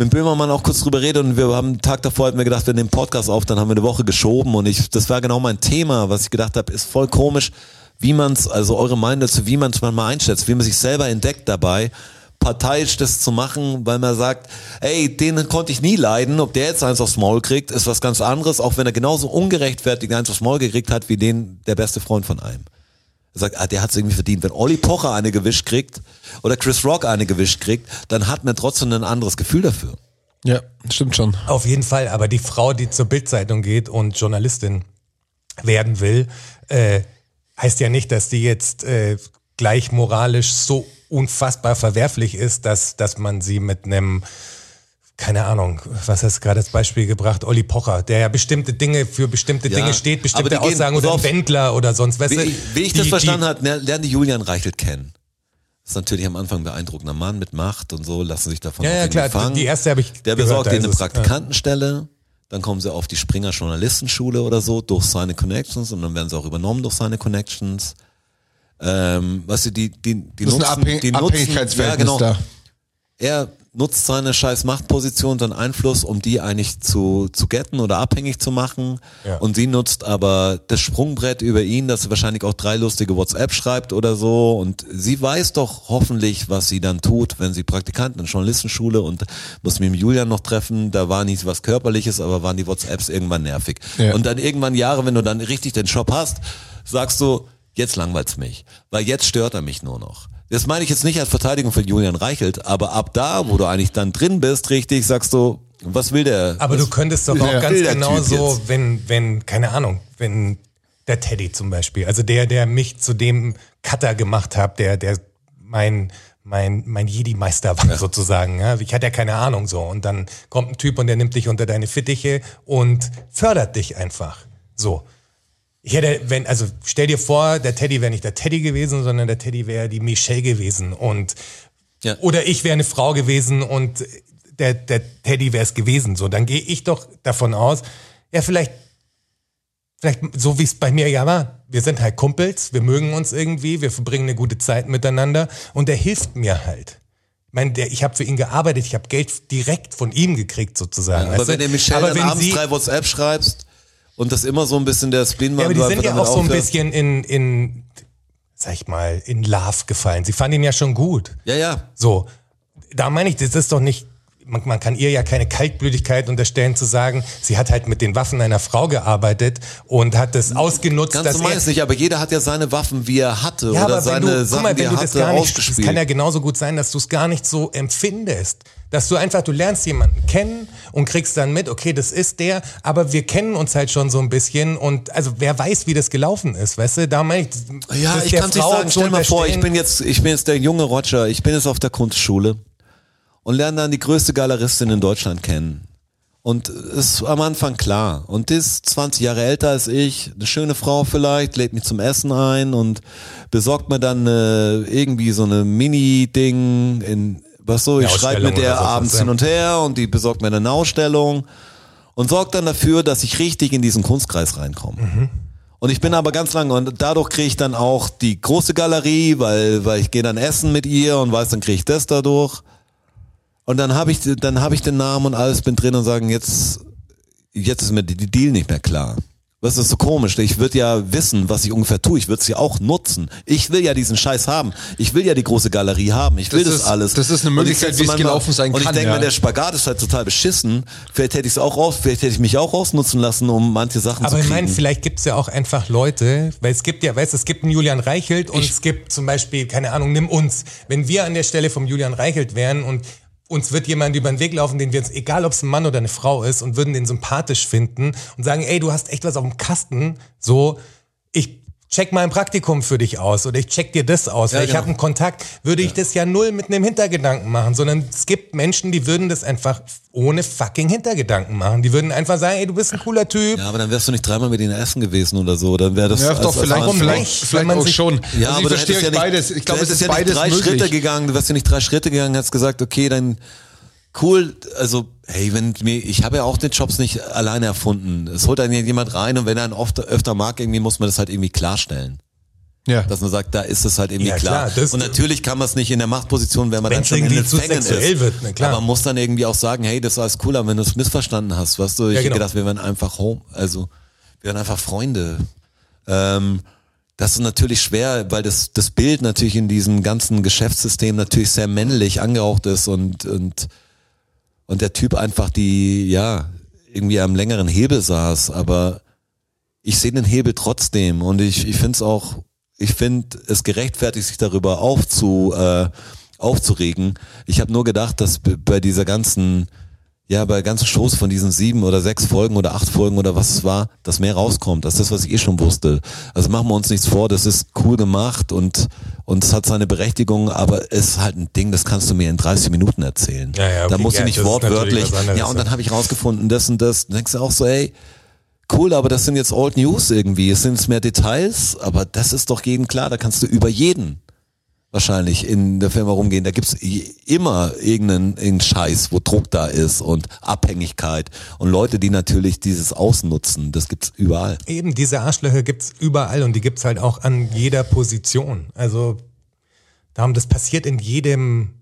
mit Böhmermann auch kurz drüber redet und wir haben einen Tag davor hatten wir gedacht, wir nehmen Podcast auf, dann haben wir eine Woche geschoben und ich, das war genau mein Thema, was ich gedacht habe, ist voll komisch, wie man es, also eure Meinung dazu, wie man es manchmal einschätzt, wie man sich selber entdeckt dabei, parteiisch das zu machen, weil man sagt, ey, den konnte ich nie leiden, ob der jetzt eins aufs Maul kriegt, ist was ganz anderes, auch wenn er genauso ungerechtfertigt eins aufs Maul gekriegt hat, wie den, der beste Freund von einem. Er sagt, ah, der hat es irgendwie verdient. Wenn Olli Pocher eine gewischt kriegt oder Chris Rock eine gewischt kriegt, dann hat man trotzdem ein anderes Gefühl dafür. Ja, stimmt schon. Auf jeden Fall, aber die Frau, die zur Bildzeitung geht und Journalistin werden will, äh, heißt ja nicht, dass die jetzt äh, gleich moralisch so unfassbar verwerflich ist, dass, dass man sie mit einem, keine Ahnung, was hast du gerade als Beispiel gebracht, Olli Pocher, der ja bestimmte Dinge für bestimmte Ja, Dinge steht, bestimmte gehen- Aussagen pass oder Wendler oder sonst was. Wie, weißt du, ich- wie ich die- das verstanden habe, ler- lernen die Julian Reichelt kennen. ist natürlich am Anfang ein beeindruckender Mann mit Macht und so, lassen sich davon Ja, auch ja, klar, fangen. die erste habe ich Der gehört, besorgt ihnen ist eine Praktikantenstelle, dann kommen sie auf die Springer Journalistenschule oder so durch seine Connections und dann werden sie auch übernommen durch seine Connections. Ähm, weißt du, die, die, die Das ist nutzen, ein Abhäng die nutzen, Abhängigkeitsverhältnis ja, genau, da. er nutzt seine scheiß Machtposition, seinen Einfluss, um die eigentlich zu, zu getten oder abhängig zu machen. Ja. Und sie nutzt aber das Sprungbrett über ihn, dass sie wahrscheinlich auch drei lustige WhatsApp schreibt oder so. Und sie weiß doch hoffentlich, was sie dann tut, wenn sie Praktikanten in Journalistenschule und muss mich mit Julian noch treffen. Da war nicht was Körperliches, aber waren die WhatsApps irgendwann nervig. Ja. Und dann irgendwann Jahre, wenn du dann richtig den Job hast, sagst du, jetzt langweilt's mich. Weil jetzt stört er mich nur noch. Das meine ich jetzt nicht als Verteidigung für Julian Reichelt, aber ab da, wo du eigentlich dann drin bist, richtig, sagst du, was will der? Aber du könntest doch auch Ja. ganz genau so, wenn, wenn, keine Ahnung, wenn der Teddy zum Beispiel, also der, der mich zu dem Cutter gemacht hat, der, der mein, mein, mein Jedi-Meister war sozusagen. Ja? Ich hatte ja keine Ahnung so. Und dann kommt ein Typ und der nimmt dich unter deine Fittiche und fördert dich einfach. So. Ich hätte, wenn, also stell dir vor, der Teddy wäre nicht der Teddy gewesen, sondern der Teddy wäre die Michelle gewesen und Ja. oder ich wäre eine Frau gewesen und der, der Teddy wäre es gewesen. So, dann gehe ich doch davon aus, ja, vielleicht, vielleicht so wie es bei mir ja war. Wir sind halt Kumpels, wir mögen uns irgendwie, wir verbringen eine gute Zeit miteinander und der hilft mir halt. Ich meine, der, ich habe für ihn gearbeitet, ich habe Geld direkt von ihm gekriegt sozusagen. aber weißt wenn du? der Michelle Aber wenn abends sie- drei WhatsApp schreibst und das immer so ein bisschen der Spin war, Ja, aber die sind ja auch so ein bisschen in, in, sag ich mal, in Love gefallen. Sie fanden ihn ja schon gut. Ja, ja. So, da meine ich, das ist doch nicht man, man kann ihr ja keine Kaltblütigkeit unterstellen zu sagen, sie hat halt mit den Waffen einer Frau gearbeitet und hat das ausgenutzt, Ganz dass normal ist nicht, aber jeder hat ja seine Waffen, wie er hatte ja, oder seine du, Sachen, guck mal, die wenn er du das hatte, gar nicht, es ausgespielt. kann ja genauso gut sein, dass du es gar nicht so empfindest. Dass du einfach, du lernst jemanden kennen und kriegst dann mit, okay, das ist der, aber wir kennen uns halt schon so ein bisschen und also wer weiß, wie das gelaufen ist, weißt du? Da meine ich, Ja, ich kann es nicht sagen. Stell mal vor, ich bin jetzt, ich bin jetzt der junge Roger, ich bin jetzt auf der Kunstschule und lerne dann die größte Galeristin in Deutschland kennen. Und ist am Anfang klar. Und die ist 20 Jahre älter als ich, eine schöne Frau vielleicht, lädt mich zum Essen ein und besorgt mir dann äh, irgendwie so eine Mini-Ding in, was so, ich schreibe mit der abends hin und her und die besorgt mir eine Ausstellung und sorgt dann dafür, dass ich richtig in diesen Kunstkreis reinkomme. Und ich bin aber ganz lange und dadurch kriege ich dann auch die große Galerie, weil, weil ich gehe dann essen mit ihr und weiß, dann kriege ich das dadurch. Und dann habe ich, dann habe ich den Namen und alles bin drin und sagen, jetzt, jetzt ist mir die, die Deal nicht mehr klar. Was ist so komisch? Ich würde ja wissen, was ich ungefähr tue. Ich würde es ja auch nutzen. Ich will ja diesen Scheiß haben. Ich will ja die große Galerie haben. Ich will Das das, ist- alles. das ist eine Und ich Möglichkeit, wie es gelaufen sein Und ich kann, denke ja. mir, der Spagat ist halt total beschissen. Vielleicht hätte ich es auch raus, vielleicht hätte ich mich auch rausnutzen lassen, um manche Sachen Aber zu ich kriegen. meine, vielleicht gibt's ja auch einfach Leute, weil es gibt ja, weißt du, es gibt einen Julian Reichelt und es gibt zum Beispiel, keine Ahnung, nimm uns. Wenn wir an der Stelle vom Julian Reichelt wären und uns wird jemand über den Weg laufen, den wir uns, egal ob es ein Mann oder eine Frau ist, und würden den sympathisch finden und sagen, ey, du hast echt was auf dem Kasten, so, ich check mal ein Praktikum für dich aus oder ich check dir das aus, weil ich genau. habe einen Kontakt, würde ich das ja null mit einem Hintergedanken machen, sondern es gibt Menschen, die würden das einfach ohne fucking Hintergedanken machen. Die würden einfach sagen, ey, du bist ein cooler Typ, Ja, aber dann wärst du nicht dreimal mit ihnen essen gewesen oder so. Dann wäre das. Ja, als- doch, als vielleicht, vielleicht, vielleicht man auch sich- schon. Ja, also ich aber du verstehe ja nicht, beides. Ich glaube, es ist ja nicht beides drei möglich. Schritte gegangen. Du wärst ja nicht drei Schritte gegangen, hast gesagt, okay, dann cool. Also hey, wenn mir, ich habe ja auch den Jobs nicht alleine erfunden. Es holt dann jemand rein und wenn er einen oft, öfter mag, irgendwie muss man das halt irgendwie klarstellen. Ja. Dass man sagt, da ist es halt irgendwie Ja, klar. klar, und natürlich kann man es nicht in der Machtposition, wenn man dann schon in den zu sexuell ist. wird, na klar. Aber man muss dann irgendwie auch sagen, hey, das war alles cool, aber wenn du es missverstanden hast, weißt du, ich Ja, hätte genau. gedacht, wir wären einfach home, also wir wären einfach Freunde. Ähm, das ist natürlich schwer, weil das, das Bild natürlich in diesem ganzen Geschäftssystem natürlich sehr männlich angehaucht ist und, und, und der Typ einfach die, ja, irgendwie am längeren Hebel saß, aber ich sehe den Hebel trotzdem und ich, ich finde es auch, ich finde es gerechtfertigt, sich darüber aufzu, äh, aufzuregen. Ich habe nur gedacht, dass bei dieser ganzen, ja, bei ganzen Shows von diesen sieben oder sechs Folgen oder acht Folgen oder was es war, dass mehr rauskommt. Das ist das, was ich eh schon wusste. Also machen wir uns nichts vor, das ist cool gemacht und, und es hat seine Berechtigung, aber es ist halt ein Ding, das kannst du mir in 30 Minuten erzählen. Ja, ja, da okay, musst ja, du nicht wortwörtlich, ja, und dann habe ich rausgefunden, das und das. Dann denkst du auch so, ey, cool, aber das sind jetzt Old News irgendwie. Es sind jetzt mehr Details, aber das ist doch jedem klar. Da kannst du über jeden wahrscheinlich in der Firma rumgehen. Da gibt's immer irgendeinen, irgendeinen Scheiß, wo Druck da ist und Abhängigkeit und Leute, die natürlich dieses ausnutzen. Das gibt's überall. Eben, diese Arschlöcher gibt's überall und die gibt's halt auch an jeder Position. Also darum, das passiert in jedem,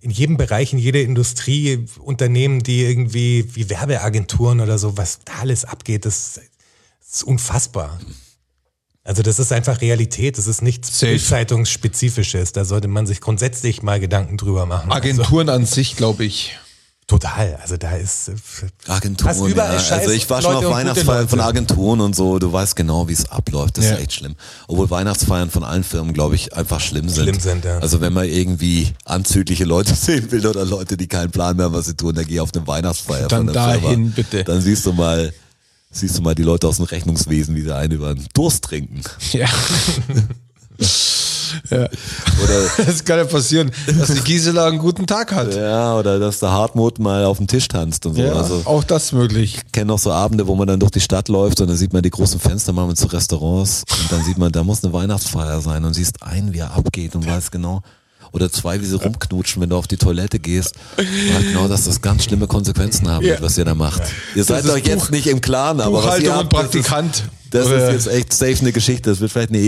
in jedem Bereich, in jeder Industrie, Unternehmen, die irgendwie wie Werbeagenturen oder so, was da alles abgeht, das ist unfassbar. Also das ist einfach Realität, das ist nichts Safe. Zeitungsspezifisches. Da sollte man sich grundsätzlich mal Gedanken drüber machen. Also, Agenturen an sich, glaube ich. total. Also da ist äh, Agenturen. Überall ja. scheiß Also ich war schon Leute auf und gute Weihnachtsfeiern von. Agenturen und so. Du weißt genau, wie es abläuft. Das Ja. ist echt schlimm. Obwohl Weihnachtsfeiern von allen Firmen, glaube ich, einfach schlimm sind. Schlimm sind, ja. Also wenn man irgendwie anzügliche Leute sehen will oder Leute, die keinen Plan mehr haben, was sie tun, dann geh auf eine Weihnachtsfeier Dann von der dahin, Firma. bitte. Dann siehst du mal, siehst du mal die Leute aus dem Rechnungswesen, wie sie einen über den Durst trinken. Ja. ja. Oder Das kann ja passieren, dass die Gisela einen guten Tag hat. ja, oder dass der Hartmut mal auf den Tisch tanzt und so. Ja, Also auch das möglich. kenne noch so Abende, wo man dann durch die Stadt läuft und dann sieht man die großen Fenster machen mit so Restaurants und dann sieht man, da muss eine Weihnachtsfeier sein und siehst einen, wie er abgeht und weiß genau. Oder zwei, wie sie rumknutschen, wenn du auf die Toilette gehst. Und halt genau, dass das ganz schlimme Konsequenzen haben wird, Ja. was ihr da macht. Ihr seid ist euch jetzt Buch- nicht im Klaren, aber was ihr habt, das ist- Praktikant. Das ist jetzt echt safe eine Geschichte. Das wird vielleicht eine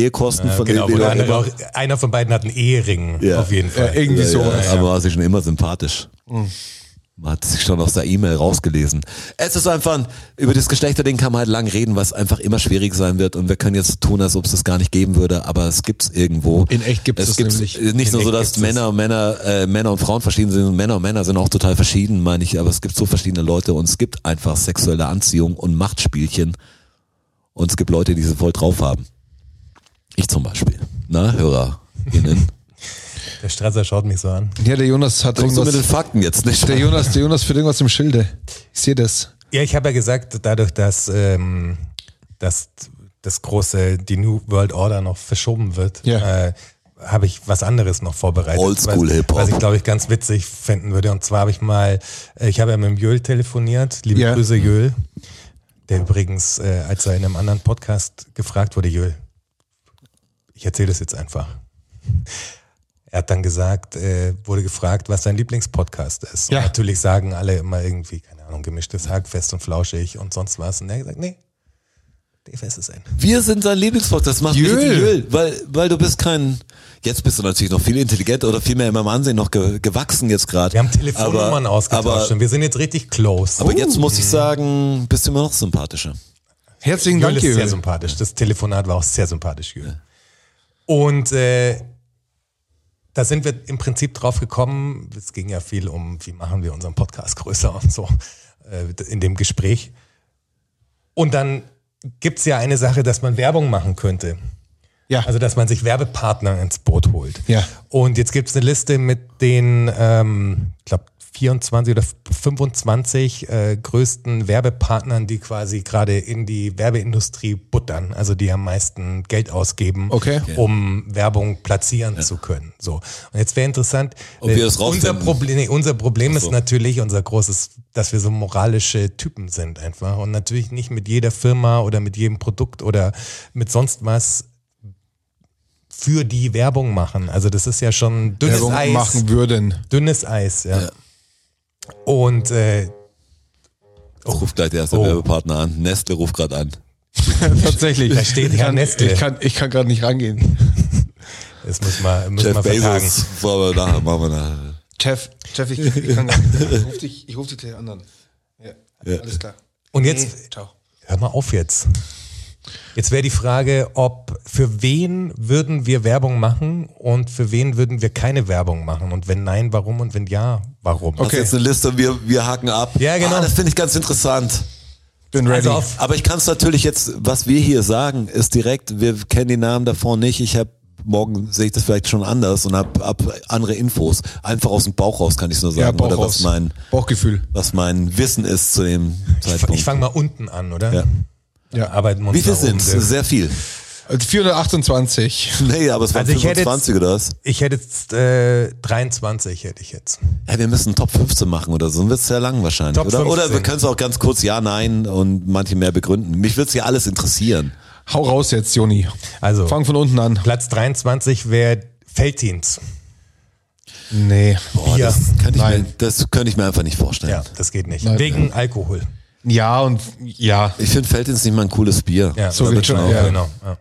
von genau, wo die der du andere immer- auch, einer von beiden hat einen Ehering, Ja. auf jeden Fall. Ja, irgendwie ja, ja, aber war sie schon immer sympathisch. Man hat sich schon aus der E-Mail rausgelesen. Es ist einfach, ein, über das Geschlechterding kann man halt lang reden, was einfach immer schwierig sein wird. Und wir können jetzt tun, als ob es das gar nicht geben würde, aber es gibt's irgendwo. In echt gibt's es gibt's nämlich. Nicht In nur so, dass Männer, Männer, äh, Männer und Frauen verschieden sind. Männer und Männer sind auch total verschieden, meine ich. Aber es gibt so verschiedene Leute und es gibt einfach sexuelle Anziehung und Machtspielchen. Und es gibt Leute, die sie voll drauf haben. Ich zum Beispiel. Na, HörerInnen. Der Strasser schaut mich so an. Ja, der Jonas hat Kommst du mit den irgendwas. Fakten jetzt nicht? Der Jonas, der Jonas führt irgendwas im Schilde. Ich sehe das. Ja, ich habe ja gesagt, dadurch, dass, ähm, dass das große, die New World Order noch verschoben wird, Ja. äh, habe ich was anderes noch vorbereitet. Oldschool was- Hip-Hop. Was ich, glaube ich, ganz witzig finden würde. Und zwar habe ich mal, äh, ich habe ja mit dem Jöl telefoniert. Liebe Ja. Grüße, Jöl. Der übrigens, äh, als er in einem anderen Podcast gefragt wurde, Jöl, ich erzähle das jetzt einfach. Er hat dann gesagt, äh, wurde gefragt, was sein Lieblingspodcast ist. Ja. Und natürlich sagen alle immer irgendwie, keine Ahnung, gemischtes Hack, fest und flauschig und sonst was. Und er hat gesagt, nee, DFSSN. Wir sind sein Lieblingspodcast. Das macht mich Jöl. Jöl, weil, weil du bist kein, jetzt bist du natürlich noch viel intelligenter oder viel mehr in meinem Ansehen noch ge, gewachsen jetzt gerade. Wir haben Telefonnummern aber, ausgetauscht Aber, und wir sind jetzt richtig close. aber jetzt muss ich sagen, bist du immer noch sympathischer. Herzlichen Jöl Dank, ist sehr sympathisch. Das Telefonat war auch sehr sympathisch, Jöl. Und äh, da sind wir im Prinzip drauf gekommen, es ging ja viel um, wie machen wir unseren Podcast größer und so äh, in dem Gespräch. Und dann gibt's ja eine Sache, dass man Werbung machen könnte. Ja. Also, dass man sich Werbepartner ins Boot holt. Ja. Und jetzt gibt's eine Liste mit den, ähm, ich glaube, 24 oder 25 äh, größten Werbepartnern, die quasi gerade in die Werbeindustrie buttern, also die am meisten Geld ausgeben, Okay. um Werbung platzieren zu können. So. Und jetzt wäre interessant, Ob wir äh, das unser. Problem, nee, unser Problem so. ist natürlich unser großes, dass wir so moralische Typen sind einfach und natürlich nicht mit jeder Firma oder mit jedem Produkt oder mit sonst was für die Werbung machen. Also das ist ja schon dünnes Werbung Eis. machen würden. Dünnes Eis, ja. Ja. Und äh, Jetzt ruft gleich der erste Oh. Werbepartner an. Nestle ruft gerade an. Tatsächlich. Da steht ich Herr kann, Nestle. Ich kann, ich kann gerade nicht rangehen. das muss man, müssen Jeff. Bezos. Wir nachher, machen wir nachher. Jeff, Jeff, ich, ich kann. Ich ruf dich, ich ruf dich den anderen. Ja, Ja. alles klar. Und jetzt, Nee, ciao. hör mal auf jetzt. Jetzt wäre die Frage, ob für wen würden wir Werbung machen und für wen würden wir keine Werbung machen? Und wenn nein, warum? Und wenn ja, warum? Das ist jetzt eine Liste wir, wir haken ab. Ja, genau. Ah, das finde ich ganz interessant. Bin ready. Also Aber ich kann es natürlich jetzt, was wir hier sagen, ist direkt, wir kennen die Namen davon nicht. Ich habe morgen sehe ich das vielleicht schon anders und habe hab andere Infos. Einfach aus dem Bauch raus kann ich nur ja, sagen. Bauch oder was mein, Bauchgefühl. was mein Wissen ist zu dem Zeitpunkt. ich fange mal unten an, oder? Ja. Ja. Arbeiten wir uns Wie viel sind's? durch. Sehr viel. Also 428. Nee, aber es waren Also ich hätte- 25 oder was? Ich hätte jetzt äh, 23 hätte ich jetzt. Ja, wir müssen Top 15 machen oder so. Dann wird's sehr lang wahrscheinlich. Top oder? oder 15. wir können es auch ganz kurz Ja, Nein und manche mehr begründen. Mich wird's ja alles interessieren. Hau raus jetzt, Joni. Also Fang von unten an. Platz 23 wäre Felddienst. Nee. Boah, Bier. das, könnte ich mir, Nein. das könnte ich mir einfach nicht vorstellen. Ja, das geht nicht. Nein. Wegen Alkohol. Ja und ja. Ich finde Feldins nicht mal ein cooles Bier. Ja, So geht schon, auch, ja. genau. Ja.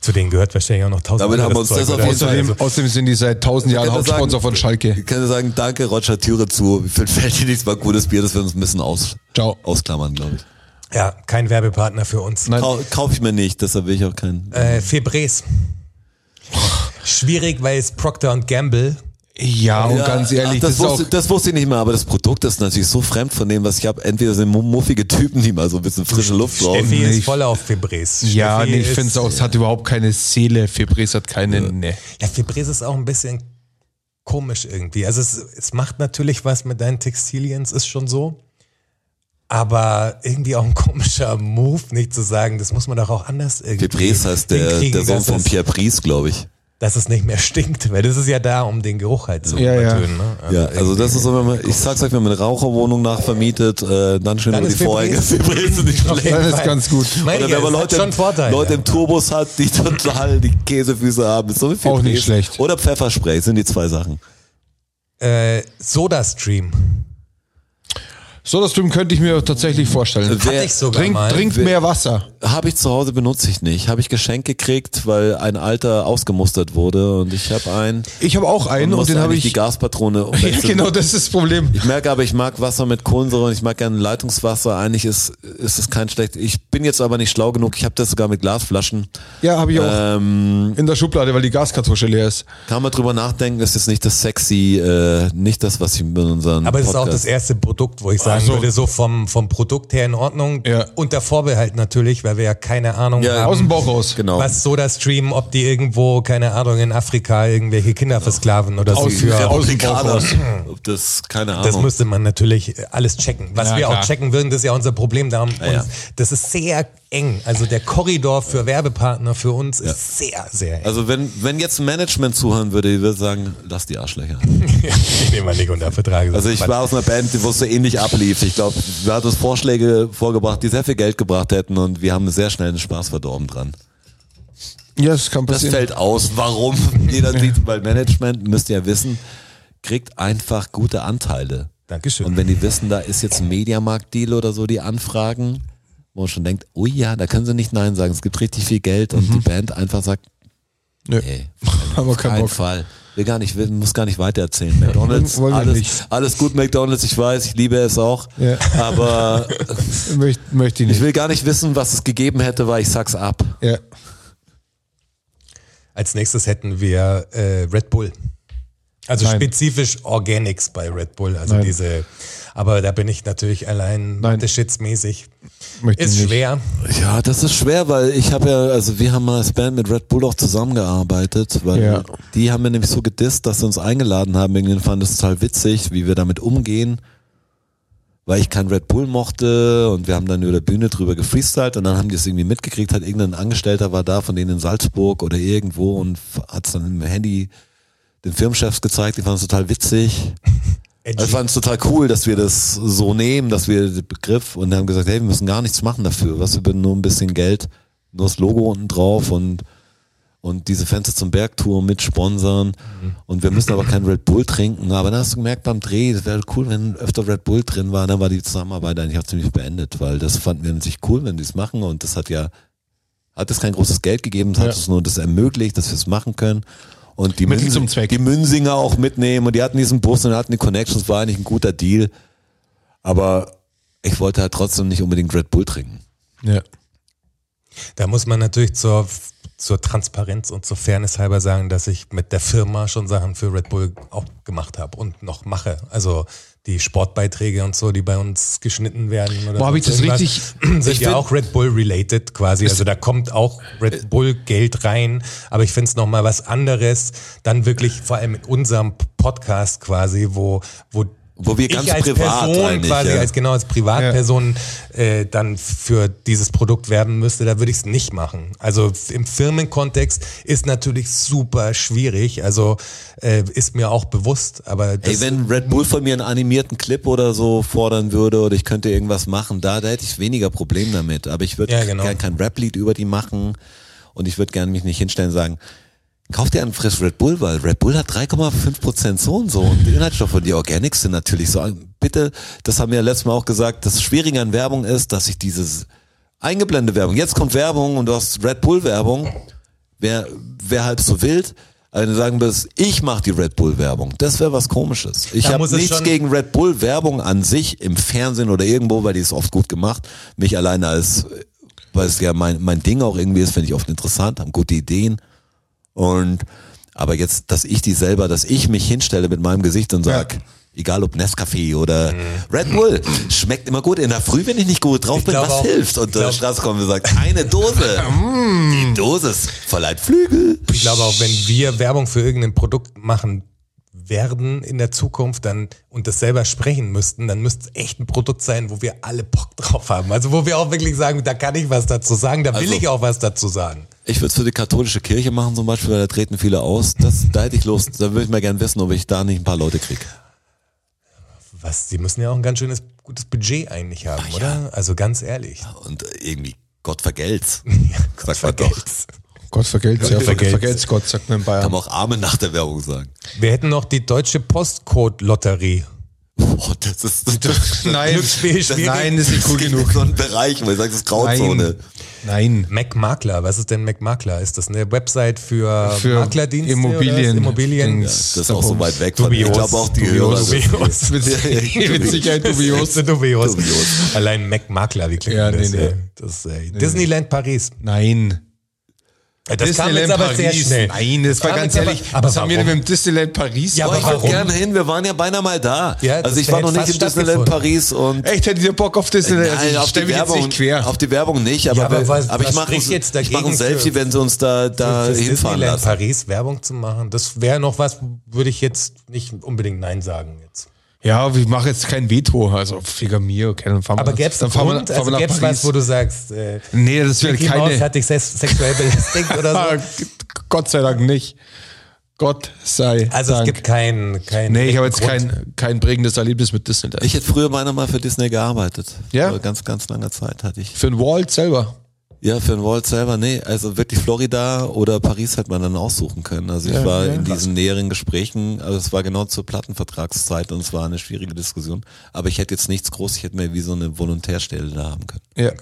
Zu denen gehört wahrscheinlich auch noch tausend Damit haben wir uns das auf jeden Fall- Außerdem, außerdem sind die seit tausend Jahren Hauptsponsor von Schalke. Ich kann nur sagen, danke Roger Türe zu. Ich finde Feldins mal ein cooles Bier, das wir uns ein bisschen aus, Ciao. ausklammern, glaube ich. Ja, kein Werbepartner für uns. Nein. Kau, Kaufe ich mir nicht, deshalb will ich auch keinen. Äh, Febres. Schwierig, weil es Procter Gamble. Ja, und ganz ehrlich, ach, das, das, wusste, das wusste ich nicht mehr, aber das Produkt ist natürlich so fremd von dem, was ich habe. Entweder sind mu- muffige Typen, die mal so ein bisschen frische Luft brauchen. Steffi ist voll auf Febres. ja, Steffi nee, ich finde es auch, es hat überhaupt keine Seele. Febres hat keine, nee. Ja, Febres ist auch ein bisschen komisch irgendwie. Also es, es macht natürlich was mit deinen Textilien, es ist schon so. Aber irgendwie auch ein komischer Move, nicht zu sagen, das muss man doch auch anders irgendwie Febres heißt der, der Sohn von Pierre Pries, glaube ich. Dass es nicht mehr stinkt, weil das ist ja da, um den Geruch halt zu Ja, ja. übertönen. Ne? Ja, also das ist so, wenn man, ich sag's euch, wenn man eine Raucherwohnung nachvermietet, äh, dann schön Dann über die Vorhänge. Sind nicht schlecht. Dann ist ganz gut. Meine Oder ich, wenn man Leute, schon Vorteile. Leute im Turbus hat, die total die Käsefüße haben. Ist so viel Auch nicht schlecht. Oder Pfefferspray, sind die zwei Sachen. äh, Soda Stream. SodaStream könnte ich mir tatsächlich vorstellen. Hatte ich sogar Trink, mal. trinkt mehr Wasser. Habe ich zu Hause, benutze ich nicht. Habe ich geschenkt gekriegt, weil ein alter ausgemustert wurde und ich habe einen. Ich habe auch einen und, muss den habe ich. die Gaspatrone ja, genau, das ist das Problem. Ich merke aber, ich mag Wasser mit Kohlensäure und ich mag gerne Leitungswasser. Eigentlich ist, ist es kein schlecht. Ich bin jetzt aber nicht schlau genug. Ich habe das sogar mit Glasflaschen. Ja, habe ich auch Ähm, in der Schublade, weil die Gaskartusche leer ist. kann man drüber nachdenken, ist jetzt nicht das sexy, äh, nicht das, was ich mit unseren Aber es ist auch das erste Produkt, wo ich sagen so. würde, so vom, vom Produkt her in Ordnung. Ja. Unter Vorbehalt natürlich, weil wir ja keine Ahnung Ja, haben. Aus dem Bauch raus. Genau. Was Soda Stream, ob die irgendwo, keine Ahnung, in Afrika irgendwelche Kinder versklaven oder so. Für, ja, aus dem Bauch Republikaner. raus. Ob Das, keine das Ahnung. müsste man natürlich alles checken. Was Ja, wir klar. auch checken würden, das ist ja unser Problem. Da haben ja. uns, das ist sehr eng. Also der Korridor für Werbepartner für uns ist sehr, sehr eng. Also wenn, wenn jetzt ein Management zuhören würde, die würde sagen, lass die Arschlöcher. ich nehme mal nicht unter Vertrag. Also ich war aus einer Band, die wo es so ähnlich ablief. Ich glaube, wir hatten uns Vorschläge vorgebracht, die sehr viel Geld gebracht hätten und wir haben sehr schnell den Spaß verdorben dran. Ja, das kann Das passieren. fällt aus. Warum? Jeder sieht, weil Management, müsst ihr ja wissen, kriegt einfach gute Anteile. Dankeschön. Und wenn die wissen, da ist jetzt ein Mediamarkt-Deal oder so, die anfragen, wo man schon denkt, oh ja, da können sie nicht Nein sagen, es gibt richtig viel Geld und die Band einfach sagt, Nö. nee, Haben wir auf keinen Bock. Fall. Will gar nicht, will, muss gar nicht weitererzählen. McDonalds, alles, alles gut, McDonalds, ich weiß, ich liebe es auch. Ja. Aber Möchte, möchte ich ich nicht. will gar nicht wissen, was es gegeben hätte, weil ich sag's ab. Ja. Als nächstes hätten wir äh, Red Bull. Also Nein. spezifisch Organics bei Red Bull. Also Nein. diese, aber da bin ich natürlich allein Nein. mäßig. Möchte Ist nicht. schwer. Ja, das ist schwer, weil ich habe ja, also wir haben mal als Band mit Red Bull auch zusammengearbeitet, weil Ja. die haben mir nämlich so gedisst, dass sie uns eingeladen haben. Irgendwie fanden das total witzig, wie wir damit umgehen, weil ich kein Red Bull mochte und wir haben dann über der Bühne drüber gefreestylt und dann haben die es irgendwie mitgekriegt, hat irgendein Angestellter war da von denen in Salzburg oder irgendwo und hat es dann im Handy den Firmenchefs gezeigt, die fanden es total witzig. Edgy. Also fand es total cool, dass wir das so nehmen, dass wir den Begriff und haben gesagt, hey, wir müssen gar nichts machen dafür. Was, wir bieten nur ein bisschen Geld, nur das Logo unten drauf und, und diese Fenster zum Bergtour mit sponsern. Und wir müssen aber kein Red Bull trinken. Aber dann hast du gemerkt beim Dreh, es wäre cool, wenn öfter Red Bull drin war. Dann war die Zusammenarbeit eigentlich auch ziemlich beendet, weil das fanden wir natürlich cool, wenn die es machen. Und das hat ja, hat es kein großes Geld gegeben, es hat Ja. es nur das ermöglicht, dass wir es machen können. Und die, Mittel zum Zweck. die Münsinger auch mitnehmen und die hatten diesen Bus und hatten die Connections, war eigentlich ein guter Deal. Aber ich wollte halt trotzdem nicht unbedingt Red Bull trinken. Ja. Da muss man natürlich zur, zur Transparenz und zur Fairness halber sagen, dass ich mit der Firma schon Sachen für Red Bull auch gemacht habe und noch mache. Also die Sportbeiträge und so, die bei uns geschnitten werden oder Boah, hab ich das richtig- sind ich ja auch Red Bull related quasi. Also da kommt auch Red Bull Geld rein, aber ich finde es nochmal was anderes, dann wirklich vor allem in unserem Podcast quasi, wo, wo Wo wir ich ganz als privat Person quasi ja. als genau als Privatperson äh, dann für dieses Produkt werben müsste, da würde ich es nicht machen. Also im Firmenkontext ist natürlich super schwierig. Also äh, ist mir auch bewusst, aber das, Ey, wenn Red Bull von mir einen animierten Clip oder so fordern würde oder ich könnte irgendwas machen, da, da hätte ich weniger Problem damit. Aber ich würde Ja, genau. gern kein Rap-Lied über die machen und ich würde gerne mich nicht hinstellen und sagen, kauf dir einen frisch Red Bull, weil Red Bull hat 3,5 Prozent so und so und die Inhaltsstoffe und die Organics sind natürlich so. Bitte, das haben wir ja letztes Mal auch gesagt, das Schwierige an Werbung ist, dass ich dieses eingeblendete Werbung, jetzt kommt Werbung und du hast Red Bull Werbung, wer, wer halb so wild, also wenn du sagen würdest, ich mache die Red Bull Werbung, das wäre was komisches. Ich habe nichts gegen Red Bull Werbung an sich im Fernsehen oder irgendwo, weil die ist oft gut gemacht. Mich alleine als, weil es ja mein, mein Ding auch irgendwie ist, finde ich oft interessant, haben gute Ideen. Und aber jetzt, dass ich die selber, dass ich mich hinstelle mit meinem Gesicht und sag, egal ob Nescafé oder Mhm. Red Bull, schmeckt immer gut. In der Früh, wenn ich nicht gut drauf Ich bin, was auch- hilft? Und der Straße kommt und sagt, eine Dose. die Dosis verleiht Flügel. ich glaube auch, wenn wir Werbung für irgendein Produkt machen werden in der Zukunft dann und das selber sprechen müssten, dann müsste es echt ein Produkt sein, wo wir alle Bock drauf haben. Also wo wir auch wirklich sagen, da kann ich was dazu sagen, da will Also- ich auch was dazu sagen. Ich würde es für die katholische Kirche machen zum Beispiel, weil da treten viele aus. Das, da hätte ich Lust. Da würde ich mal gern wissen, ob ich da nicht ein paar Leute kriege. Was, die müssen ja auch ein ganz schönes, gutes Budget eigentlich haben, oder? Also ganz ehrlich. Und irgendwie Gott vergelt's. Gott Sagt man doch. Gott vergelt's, ja, vergelt's. vergelt's Gott, sagt man in Kann Bayern. man auch Arme nach der Werbung sagen. Wir hätten noch die deutsche Postcode-Lotterie. Jackpot. Das ist das, Nein, Glücksspiel, das, nein, das ist nicht cool genug. so einen Bereich, wo ich sage, das ist Grauzone. Nein. Mac Makler, was ist denn Mac Makler? Ist das eine Website für, Für Maklerdienste? Immobilien. Immobilien. Dings. Das ist auch so weit weg von Ich Dubios. glaube auch die Hörer. Dubios. Mit, Sicherheit dubios. dubios. dubios. Dubios. Allein Mac Makler, wie klingt Ja, das? nee, nee. das äh, Disneyland Paris. Nein. Das kam jetzt aber schnell. Nein, das war kam ganz jetzt aber- ehrlich. aber was haben wir mit dem Disneyland Paris? Ja, Aber aber ich würde gerne hin, wir waren ja beinahe mal da. Ja, das also ich war noch nicht fast Disneyland. Paris und Echt, hättet ihr Bock auf Disneyland? Also, Nein, ich auf die, Werbung, nicht quer. auf die Werbung nicht, aber, Ja, aber was- aber ich mache spricht jetzt ich mache ein Selfie, wenn sie uns da, da hinfahren Disneyland lassen. Paris Werbung zu machen, das wäre noch was, würde ich jetzt nicht unbedingt Nein sagen jetzt. Ja, ich mache jetzt kein Veto, also wegen mir, okay, dann fahren wir Aber gäbe es Also Paris. was, wo du sagst, äh, Nee, das Mouse keine. hat dich sex sexuell belästigt oder Ah, so? Gott sei Dank nicht. Gott sei Also Dank. es gibt keinen kein Nee, ich habe jetzt Grund. kein, kein prägendes Erlebnis mit Disneyland. Ich hätte früher meiner mal für Disney gearbeitet. Ja? Vor ganz, ganz langer Zeit hatte ich. Für den Walt selber. Ja, für den Walt selber, nee, also wirklich Florida oder Paris hätte man dann aussuchen können. Also ich Ja, war ja, in diesen näheren Gesprächen, also es war genau zur Plattenvertragszeit und es war eine schwierige Diskussion. Aber ich hätte jetzt nichts groß, ich hätte mir wie so eine Volontärstelle da haben können. Ja.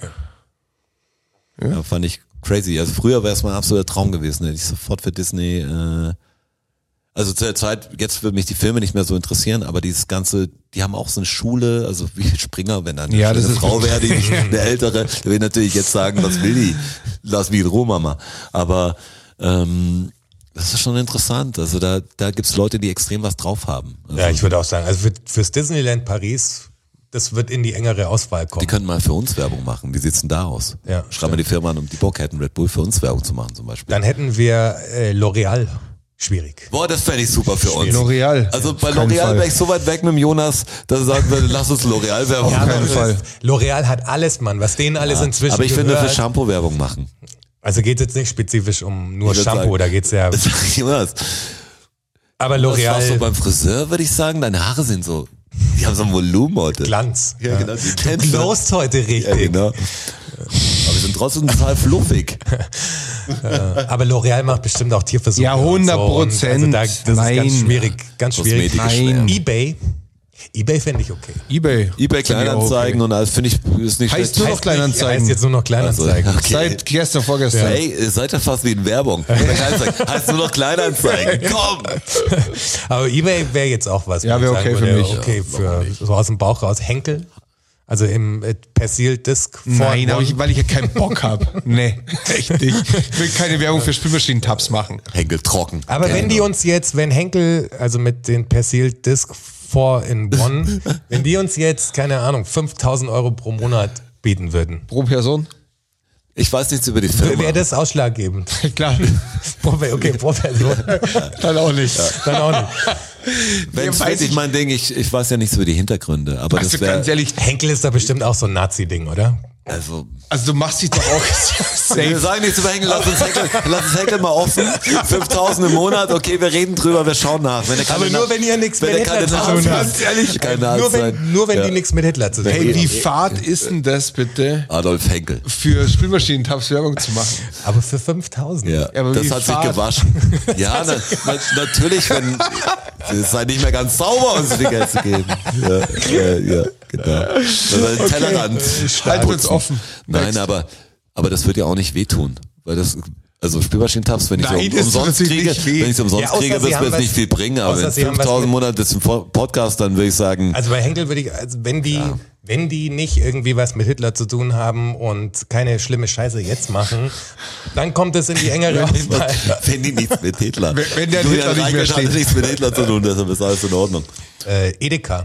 Ja. fand ich crazy. Also früher wäre es mein absoluter Traum gewesen, hätte ich sofort für Disney, äh, also zu der Zeit, jetzt würde mich die Filme nicht mehr so interessieren, aber dieses ganze, die haben auch so eine Schule, also wie Springer, wenn dann eine Ja, ist- Frau wäre, die eine ältere, der will natürlich jetzt sagen, was will die? Lass mich in Ruhe, Mama. Aber ähm, das ist schon interessant. Also da, da gibt's Leute, die extrem was drauf haben. Also, Ja, ich würde auch sagen, also für, fürs Disneyland Paris, das wird in die engere Auswahl kommen. die könnten mal für uns Werbung machen. Wie sieht's denn da aus? Ja, Schreiben wir die Firma an, um die Bock hätten, Red Bull für uns Werbung zu machen zum Beispiel. Dann hätten wir äh, L'Oreal. Schwierig. Boah, das fände ich super für uns. L'Oreal. Also bei L'Oreal wäre ich so weit weg mit dem Jonas, dass er sagen würde, lass uns L'Oreal Werbung Ja, machen. keinen aber Fall. L'Oreal hat alles, Mann, was denen alles inzwischen Aber ich finde, gehört. für Shampoo Werbung machen. Also geht es jetzt nicht spezifisch um nur Shampoo, sagen- da geht's ja. Jonas, Aber du L'Oreal beim Friseur, würde ich sagen, deine Haare sind so, die haben so ein Volumen heute. Glanz. Ja, genau, die Du Tänzer. glowst heute richtig. Ja, genau. Trotzdem total fluffig. Aber L'Oreal macht bestimmt auch Tierversuche. Ja, und so. 100 Und Also da, das ist ganz Nein. schwierig, ganz schwierig. Nein. EBay, EBay fände ich okay. Ebay. EBay Kleinanzeigen und alles finde ich ist nicht Heißt schlecht. nur noch Heißt Kleinanzeigen. Heißt jetzt nur noch Kleinanzeigen. Also, okay. Seit gestern, vorgestern. Ey, ihr seid ja fast wie in Werbung. Heißt nur noch Kleinanzeigen. Komm! Aber EBay wäre jetzt auch was. Ja, wo ich wär sagen okay für würde, mich. Okay, für, so aus dem Bauch raus. Henkel, also im äh, Persil Disc. Nein, ich, weil ich ja keinen Bock habe. Nee, echt nicht. Ich will keine Werbung für Spülmaschinen-Tabs machen. Henkel trocken. Aber wenn die uns jetzt, wenn Henkel, also mit den Persil Disc 4 in One, wenn die uns jetzt, keine Ahnung, 5000 Euro pro Monat bieten würden, Pro Person? Ich weiß nichts über die Firma. wäre das ausschlaggebend. Klar. Okay, pro Person. Dann auch nicht. Dann auch nicht. Wenn es wirklich ich- mein Ding, ich, ich weiß ja nichts über die Hintergründe, aber Also das ganz wäre, ehrlich, Henkel ist da bestimmt auch so ein Nazi-Ding, oder? Also, also du machst dich doch auch wir safe. sagen nichts über Henkel, lass uns Henkel, lass uns Henkel mal offen, 5000 im Monat, okay, wir reden drüber, wir schauen nach. Er Aber nur wenn ihr nichts mit er Hitler zu tun habt. Ganz ehrlich, keine Nur wenn, nur wenn Ja. die nichts mit Hitler zu tun Hey, haben. wie fad ist denn das bitte, Adolf Henkel. für Spülmaschinen-Tabs Werbung zu machen? Aber für 5000. Ja, Ja, das hat sich fad. gewaschen. Ja, na, na, natürlich, wenn es halt nicht mehr ganz sauber, uns die Geld zu geben. Ja, ja, ja genau. Den Tellerrand. Halt uns. Offen. Nein, Next. aber, aber das wird ja auch nicht wehtun. Weil das, also Spülmaschinentabs, wenn ich Nein, sie um, umsonst kriege, wenn ich sie umsonst Ja, kriege, wird es mir jetzt nicht viel bringen. Aber wenn sie haben was 5000 mit- Monate das im Podcast, dann würde ich sagen, Also bei Henkel würde ich, also wenn die, wenn die nicht irgendwie was mit Hitler zu tun haben und keine schlimme Scheiße jetzt machen, dann kommt es in die engere Auswahl. wenn die nichts mit Hitler. Wenn- wenn der Hitler nicht mehr steht. nichts mit Hitler zu tun, deshalb ist alles in Ordnung. Äh, Edeka.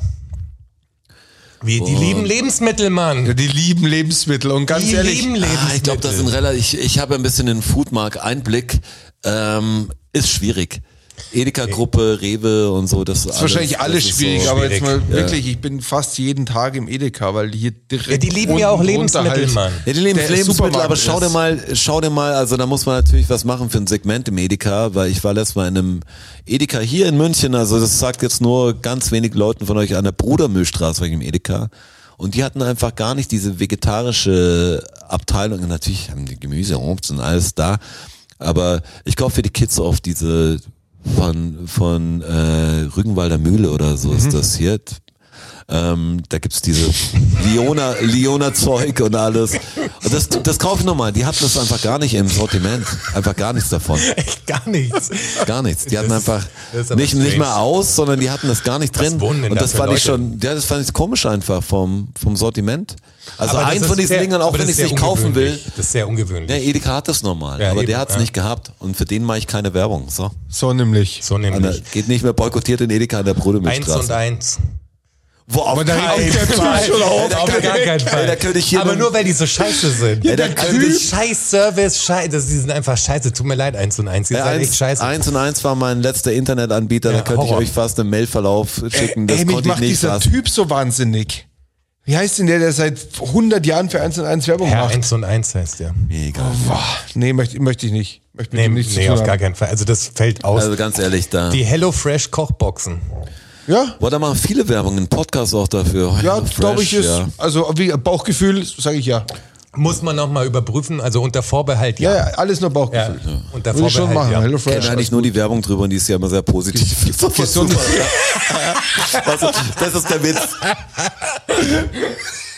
Wie, die lieben Lebensmittel, Mann. Ja, die lieben Lebensmittel und ganz Die ehrlich, lieben Lebensmittel. Ah, ich glaube, das sind relativ, ich, ich habe ein bisschen den Foodmark-Einblick. Ähm, ist schwierig. Edeka-Gruppe, Rewe und so, das ist, Das ist wahrscheinlich alles schwierig, so, aber jetzt mal schwierig. wirklich, ich bin fast jeden Tag im Edeka, weil hier direkt. Ja, die lieben ja auch Lebensmittel, Mann. Ja, die leben der Lebensmittel, aber schau dir mal, schau dir mal, also da muss man natürlich was machen für ein Segment im Edeka, weil ich war letztes Mal in einem Edeka hier in München, also das sagt jetzt nur ganz wenig Leuten von euch an der Brudermühlstraße war ich im Edeka. Und die hatten einfach gar nicht diese vegetarische Abteilung. Und natürlich haben die Gemüse, Obst und alles da. Aber ich kaufe für die Kids oft diese von, von äh, Rügenwalder Mühle oder so Mhm. ist das hier. Ähm, da gibt's diese Liona, Liona Zeug und alles. Und das, das kaufe ich nochmal. Die hatten das einfach gar nicht im Sortiment. Einfach gar nichts davon. Echt gar nichts. Gar nichts. Die hatten Das einfach das ist nicht, nicht mehr aus, sondern die hatten das gar nicht drin. und da das fand ich Leute? schon, ja, das fand ich komisch einfach vom, vom Sortiment. Also Aber eins von diesen sehr- Dingern, auch wenn ich es nicht kaufen will. Das ist sehr ungewöhnlich. Ja, Edeka hat das normal, Ja, aber eben, der hat's ja. nicht gehabt und für den mache ich keine Werbung. So. So nämlich. so Und nämlich. geht nicht mehr boykottiert in Edeka an der Eins Brudemilchstraße. und eins. Wo auf da keinen der Typ Fall. schon auf. Ey, da Auf könnte- gar keinen ey, Fall. Da könnte ich hier Aber nur weil die so scheiße sind. Ja, der also Typ- die scheiß Service, scheiße, das- die sind einfach scheiße. Tut mir leid, eins und eins. Ihr Ja, seid echt scheiße. eins und eins war mein letzter Internetanbieter, Ja, da könnte Horror. ich euch fast einen Mailverlauf schicken. Das Ey, mich macht nicht dieser fassen. Typ so wahnsinnig. Wie heißt denn der, der seit 100 Jahren für 1 und 1 Werbung Herr macht? eins und eins heißt der. Mega. Boah, nee, möchte, möchte ich nicht. Möchte Nee, nee auf gar keinen Fall. Also das fällt aus. Also ganz ehrlich, da. die HelloFresh Kochboxen. Ja, Boah, da machen viele Werbungen, Podcast auch dafür. ja, glaube ich Fresh, ist. ja. Also wie Bauchgefühl, sage ich ja. Muss man nochmal überprüfen, also unter Vorbehalt Ja, ja. ja, alles nur Ja, Bauchgefühl. unter Würde ich schon Vorbehalt machen. ja. Hello Ich kenne Fresh. eigentlich nur die Werbung drüber und die ist ja immer sehr positiv. Das ist super. Das ist der Witz.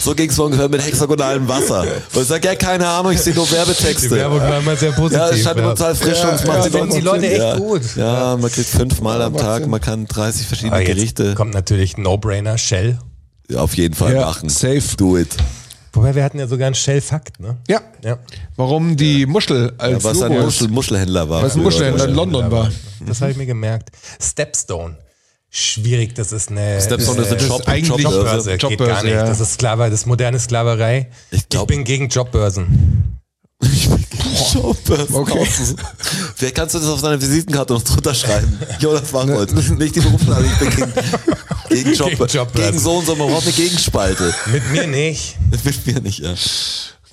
So ging es ungefähr mit hexagonalem Wasser. Und ich sage, ja, keine Ahnung, ich sehe nur Die Werbetexte. Werbung war immer sehr positiv. Ja, es scheint immer total frisch und es macht ja, finden die Leute echt ja. gut. Ja, man kriegt fünfmal am Tag, man kann 30 verschiedene Aber jetzt Gerichte kommt natürlich No-Brainer, Shell. auf jeden Fall Ja, machen. safe. Do it. Wobei wir hatten ja sogar einen Shell-Fakt, ne? Ja. Ja. Warum die Muschel als Was ein Logo Muschel, Muschelhändler war. Was ein. Muschelhändler in London war. Das habe ich mir gemerkt. Stepstone. Schwierig, das ist eine Stepstone ist eine Das ist Shop, eigentlich- Jobbörse. Jobbörse. Geht Jobbörse, gar nicht. ja. Das ist Sklave, das ist moderne Sklaverei. Ich glaub- bin gegen Jobbörsen. Jobbörsen Okay. kaufen. Vielleicht kannst du das auf deine Visitenkarte noch drunter schreiben. Jonas Wangholz. Nicht die Berufsname, ich bin gegen, gegen, Job, Gegen Jobbörsen. gegen so und so, man braucht eine Gegenspalte. Mit mir nicht. Das will mir nicht, ja.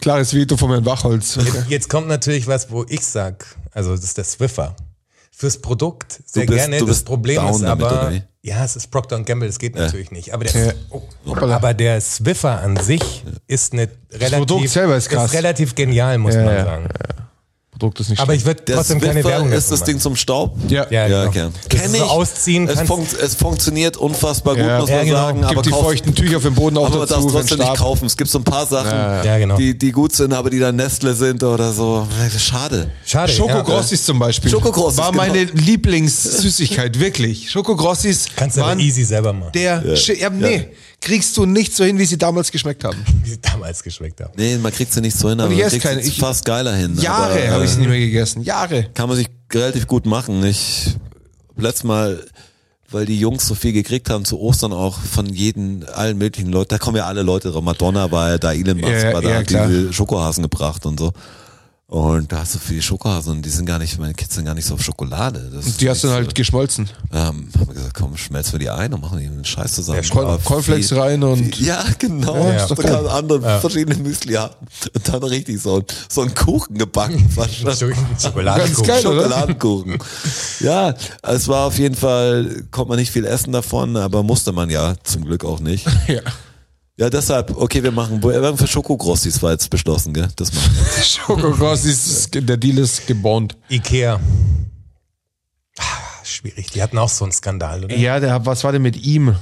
Klares Veto von Herrn Wachholz. Jetzt, jetzt kommt natürlich was, wo ich sag, also das ist der Swiffer. Fürs Produkt sehr bist- gerne. du das bist Problem down ist damit, aber, oder wie? ja, es ist Procter Gamble, das geht natürlich nicht. Aber der, Ja. oh, aber der Swiffer an sich ist eine relativ, Produkt selber ist krass. relativ genial, muss Ja, man ja, sagen. Produkt ist nicht Aber ich schlecht. würde trotzdem keine Swiffer Werbung ist das Ding zum Staub? Ja. Ja, Ja, genau. okay. Kenn so ich. ausziehen es, funkt, es funktioniert unfassbar gut, Ja. muss Ja, man genau. sagen. Gibt aber die kauf- feuchten Tücher auf dem Boden auch aber dazu, es wenn trotzdem nicht kaufen. Es gibt so ein paar Sachen, Ja, genau. die, die gut sind, aber die dann Nestle sind oder so. Schade. Schade. Schokogrossis zum Beispiel. Schokogrossis, War genau. meine Lieblingssüßigkeit, wirklich. Schokogrossis Kannst du aber easy selber machen. der, ja. ja, nee, kriegst du nicht so hin, wie sie damals geschmeckt haben. Wie sie damals geschmeckt haben. Nee, man kriegt sie nicht so hin, aber ich man esse kriegt keine. sie Ich- fast geiler hin. Jahre aber, habe ich äh, sie nicht mehr gegessen. Jahre. kann man sich relativ gut machen. Ich letztes Mal, weil die Jungs so viel gekriegt haben zu Ostern auch von jeden, allen möglichen Leuten, da kommen ja alle Leute drauf. Madonna war ja da, Elon Musk Ja, war da, ja, diese Schokohasen gebracht und so. Und da hast du viele Schokohasen und die sind gar nicht, meine Kids sind gar nicht so auf Schokolade. Das Die hast du dann so- halt geschmolzen. ähm, haben wir gesagt, komm, schmelzen wir die ein und machen die einen Scheiß zusammen. Aber Cornflakes viel- rein und- viel- Ja, genau. Ja, Ja, geil. ganz andere verschiedene Müsli haben. Und dann richtig so, so einen Kuchen gebacken. Schokoladenkuchen. Geil? Schokoladenkuchen. Ja, es war auf jeden Fall, konnte man nicht viel essen davon, aber musste man ja zum Glück auch nicht. Ja. Ja, deshalb, okay, wir machen, wir haben für Schokogrossis war jetzt beschlossen, gell? Das machen wir. Schokogrossis, der Deal ist gebond. Ikea. Ah, Schwierig. Die hatten auch so einen Skandal, oder? Ja, der, was war denn mit ihm?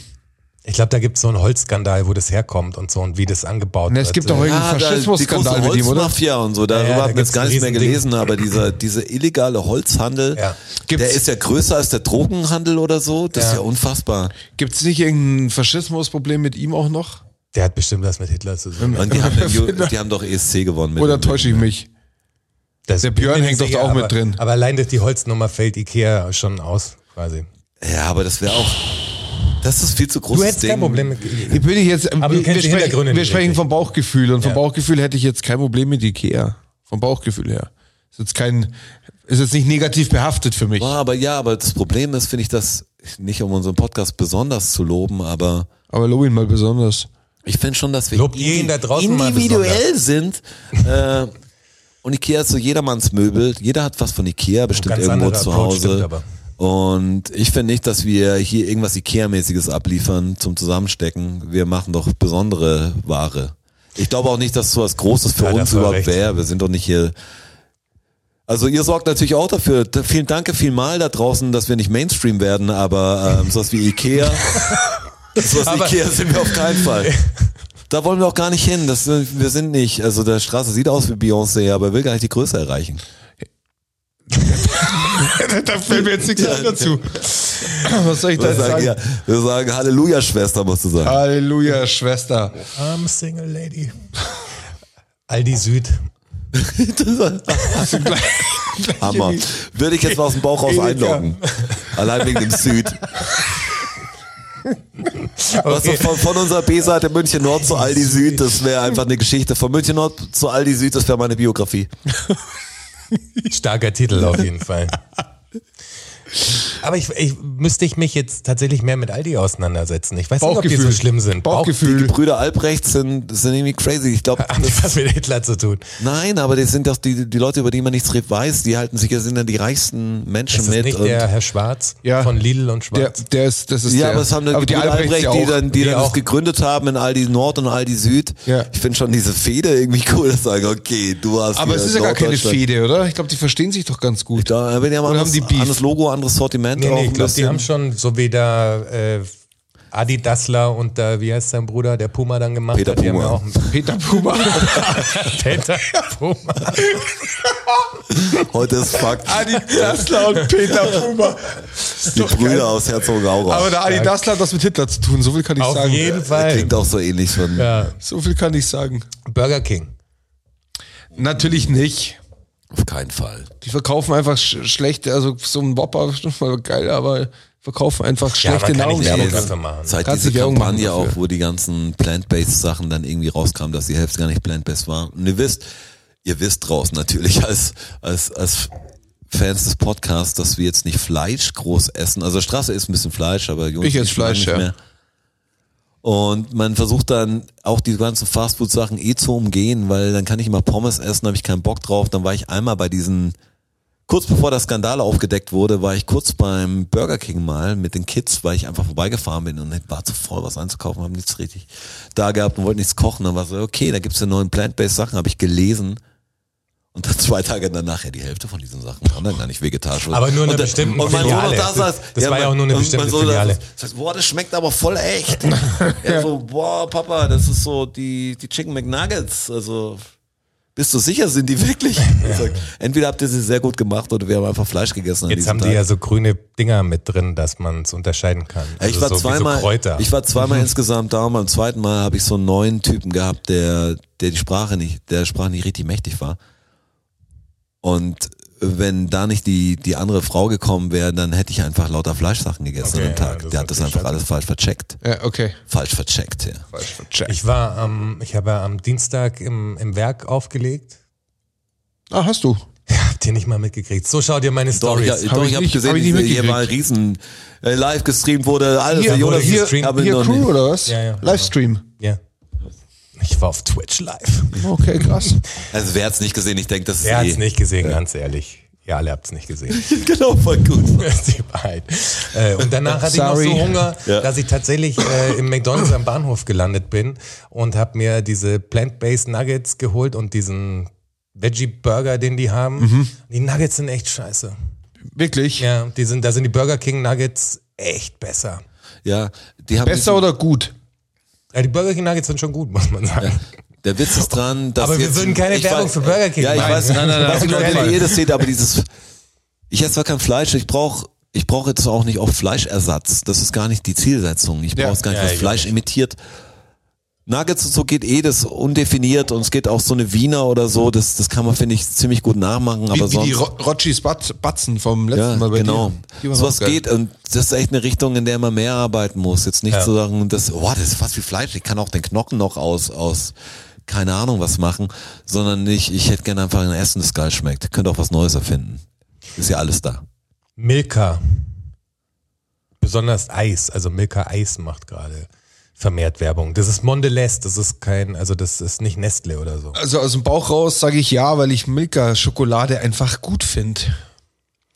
Ich glaube, da gibt es so einen Holzskandal, wo das herkommt und so und wie das angebaut Ne, wird. es gibt doch irgendeinen da- Faschismusskandal mit ihm, oder? Holzmafia und so, darüber Ja, ja, da haben wir jetzt gar ein nichts mehr gelesen, aber dieser, dieser illegale Holzhandel, Ja. Der ist ja größer als der Drogenhandel oder so, das ist Ja. ja unfassbar. Gibt es nicht irgendein Faschismusproblem mit ihm auch noch? Der hat bestimmt was mit Hitler zu tun. Und die haben, die haben doch ESC gewonnen. Mit Oder täusche ich mich? Das Der bin Björn hängt doch da auch sicher, mit aber, drin. Aber allein durch die Holznummer fällt Ikea schon aus, quasi. Ja, aber das wäre auch, das ist viel zu großes Du hättest Ding. kein Problem mit Ich will dich jetzt, Aber du wir, kennst wir, die sprechen, wir sprechen vom Bauchgefühl und vom Ja. Bauchgefühl hätte ich jetzt kein Problem mit Ikea. Vom Bauchgefühl her. Ist jetzt kein, ist jetzt nicht negativ behaftet für mich. Ja, aber ja, aber das Problem ist, finde ich, das nicht um unseren Podcast besonders zu loben, aber Aber lob ihn mal besonders. Ich finde schon, dass wir ihr ihn da draußen individuell sind. Äh, und Ikea ist so jedermanns Möbel. Jeder hat was von Ikea bestimmt irgendwo zu Hause. Und ich finde nicht, dass wir hier irgendwas Ikea-mäßiges abliefern zum Zusammenstecken. Wir machen doch besondere Ware. Ich glaube auch nicht, dass so was Großes für Ja, uns überhaupt wäre. Wir sind doch nicht hier. Also ihr sorgt natürlich auch dafür. Da- Vielen Danke vielmal da draußen, dass wir nicht Mainstream werden, aber ähm, sowas wie Ikea, wie Aber- Ikea sind wir auf keinen Fall. Da wollen wir auch gar nicht hin. Das, wir sind nicht. Also der Straße sieht aus wie Beyoncé, aber will gar nicht die Größe erreichen. da fällt mir jetzt nichts mehr dazu. Was soll ich da sagen, sagen? ja, wir sagen Halleluja, Schwester, musst du sagen. Halleluja, Schwester. I'm a single lady. Aldi Süd. Hammer. Würde ich jetzt mal aus dem Bauch raus einloggen. Allein wegen dem Süd. Was so von, von unserer B-Seite München Nord zu Aldi Süd, das wäre einfach eine Geschichte. Von München Nord zu Aldi Süd, das wäre meine Biografie. Starker Titel auf jeden Fall. Aber ich, ich müsste ich mich jetzt tatsächlich mehr mit Aldi auseinandersetzen. Ich weiß nicht, ob die so schlimm sind. Bauchgefühl. Die Brüder Albrecht sind, sind irgendwie crazy. Ich glaube, die was mit Hitler zu tun? nein, aber das sind doch die, die Leute, über die man nichts weiß, die halten sich, das sind dann die reichsten Menschen Ist das mit. nicht und- der Herr Schwarz Ja. von Lidl und Der, Schwarz? der ist, das ist Ja, der. aber es haben dann aber die, die Brüder Albrechts Albrecht, ja die auch. dann, die Die dann das auch. gegründet haben in Aldi Nord und Aldi Süd. Ja. Ich finde schon diese Fehde irgendwie cool, dass sagen, okay, du hast aber hier es ist ja gar keine. Fehde, oder? Ich glaube, die verstehen sich doch ganz gut. Da, wenn die haben, Oder anderes, haben die Beef? anderes Logo, anderes Sortiment. Nee, auch nee, ich glaube, die haben schon, so wie der äh, Adi Dassler und der, wie heißt sein Bruder, der Puma dann gemacht Peter hat. Die haben Puma. ja auch Peter Puma. Peter Puma. Heute ist Fakt. Adi Dassler und Peter Puma. die Brüder aus Herzogenaurach. Aber der Adi Dassler hat was mit Hitler zu tun, so viel kann ich Auf sagen. jeden Fall. Klingt auch so ähnlich von. Ja. So viel kann ich sagen. Burger King. Natürlich nicht. Auf keinen Fall. Die verkaufen einfach sch schlechte, also so ein Whopper ist schon mal geil, aber verkaufen einfach schlechte nicht Nahrungsmittel. Seit Kannst diese Kampagne auch, wo die ganzen Plant-Based Sachen dann irgendwie rauskamen, dass die Hälfte gar nicht Plant-Based war. Und ihr wisst, ihr wisst draußen natürlich als, als, als Fans des Podcasts, dass wir jetzt nicht Fleisch groß essen. Also Straße isst ein bisschen Fleisch, aber Jungs Ich lange Fleisch, nicht ja. mehr. Und man versucht dann auch die ganzen Fastfood-Sachen eh zu umgehen, weil dann kann ich immer Pommes essen, habe ich keinen Bock drauf. Dann war ich einmal bei diesen, kurz bevor der Skandal aufgedeckt wurde, war ich kurz beim Burger King mal mit den Kids, weil ich einfach vorbeigefahren bin und war zu voll, was einzukaufen, haben nichts richtig da gehabt und wollten nichts kochen. Dann war so, okay, da gibt's ja neuen Plant-Based Sachen, habe ich gelesen. Und dann zwei Tage danach, ja, die Hälfte von diesen Sachen waren dann gar nicht vegetarisch. Aber nur in und, einer bestimmten Und mein Sohn Filiale. noch da saß. Das war ja auch nur eine bestimmte Sohn Filiale. saß, Sagt, boah, das schmeckt aber voll echt. Er so, boah, Papa, das ist so die, die Chicken McNuggets. Also, bist du sicher, sind die wirklich? Ich sag, entweder habt ihr sie sehr gut gemacht oder wir haben einfach Fleisch gegessen. Jetzt haben die Tag. ja so grüne Dinger mit drin, dass man es unterscheiden kann. Ja, ich Also war so, zweimal, so ich war Mhm. zweimal insgesamt da und beim zweiten Mal habe ich so einen neuen Typen gehabt, der, der die Sprache nicht, der Sprache nicht richtig mächtig war. Und wenn da nicht die, die andere Frau gekommen wäre, dann hätte ich einfach lauter Fleischsachen gegessen Okay, an dem Tag. ja, der hat das einfach scheiße. alles falsch vercheckt. Ja, okay. Falsch vercheckt, ja. Falsch vercheckt. ich war am, ich habe ja am Dienstag im, im Werk aufgelegt. Ah, hast du. Habt ihr nicht mal mitgekriegt? So schaut ihr meine Doch, Stories. ich, Hab doch, ich ich habe nicht- gesehen, hab ich nicht hier war ein riesen äh, live gestreamt wurde, alles. Hier, Jonas, hier Hier noch Crew nicht- oder was? Ja, ja. Livestream. Ja. Ich war auf Twitch live. Okay, krass. Also wer hat's nicht gesehen, ich denke, das ist Wer eh, hat's nicht gesehen, ganz ehrlich. Ihr alle habt's nicht gesehen. genau, voll gut. Die Wahrheit. Äh, und danach hatte Sorry. ich noch so Hunger, Ja. dass ich tatsächlich äh, im McDonalds am Bahnhof gelandet bin und habe mir diese Plant-Based Nuggets geholt und diesen Veggie-Burger, den die haben. Mhm. Die Nuggets sind echt scheiße. Wirklich? Ja, die sind, da sind die Burger King Nuggets echt besser. Ja, die haben Besser oder gut? Ja, die Burger King Nuggets sind schon gut, muss man sagen. Der Witz ist dran, dass Aber wir würden keine Werbung weiß- für Burger King Ja, ich weiß, Nein, nein, nein, weiß nicht, auf Leute, wie ihr das seht, aber dieses, ich esse zwar kein Fleisch, ich brauche ich brauche jetzt auch nicht oft Fleischersatz. Das ist gar nicht die Zielsetzung. Ich brauche Ja. gar nicht, Ja, was Fleisch imitiert. Nuggets und so geht eh das undefiniert und es geht auch so eine Wiener oder so, das, das kann man, finde ich, ziemlich gut nachmachen, aber Wie, wie die sonst. Ro Rotschis Bat Batzen vom letzten Ja, Mal bei genau. dir. Die waren So auch was geil. geht und das ist echt eine Richtung, in der man mehr arbeiten muss. Jetzt nicht Ja. zu sagen, das, oh, das ist fast wie Fleisch, ich kann auch den Knochen noch aus, aus, keine Ahnung was machen, sondern nicht, ich hätte gerne einfach ein Essen, das geil schmeckt. Könnte auch was Neues erfinden. Ist ja alles da. Milka. Besonders Eis, also Milka Eis macht gerade vermehrt Werbung. Das ist Mondelez, das ist kein, also das ist nicht Nestle oder so. Also aus dem Bauch raus sage ich ja, weil ich Milka-Schokolade einfach gut finde.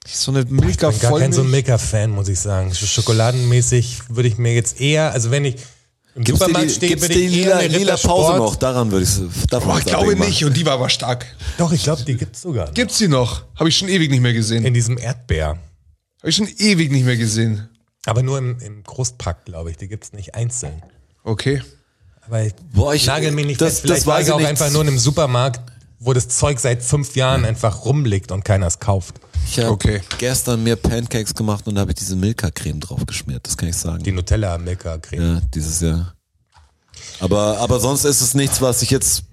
So eine Ich bin gar kein so ein Milka-Fan, muss ich sagen. Sch- Schokoladenmäßig würde ich mir jetzt eher, also wenn ich, Im Gibt's die, Supermarkt steht, gibt's würde die ich eher lila, eine lila Pause noch? Daran würde ich davon Boah, ich glaube nicht und die war aber stark. Doch, ich glaube, die gibt's sogar. noch. Gibt's die noch? Habe ich schon ewig nicht mehr gesehen. In diesem Erdbeer. Habe ich schon ewig nicht mehr gesehen. Aber nur im, im Großpack, glaube ich. Die gibt's nicht einzeln. Okay. Aber ich Boah, ich- nagel mich nicht das- fest. Vielleicht das war weiß ich auch nicht. einfach nur in einem Supermarkt, wo das Zeug seit fünf Jahren einfach rumliegt und keiner es kauft. Ich habe Okay. gestern mir Pancakes gemacht und da habe ich diese Milka-Creme drauf geschmiert, das kann ich sagen. Die Nutella Milka Creme. Ja, dieses Jahr. Aber, aber sonst ist es nichts, was ich jetzt.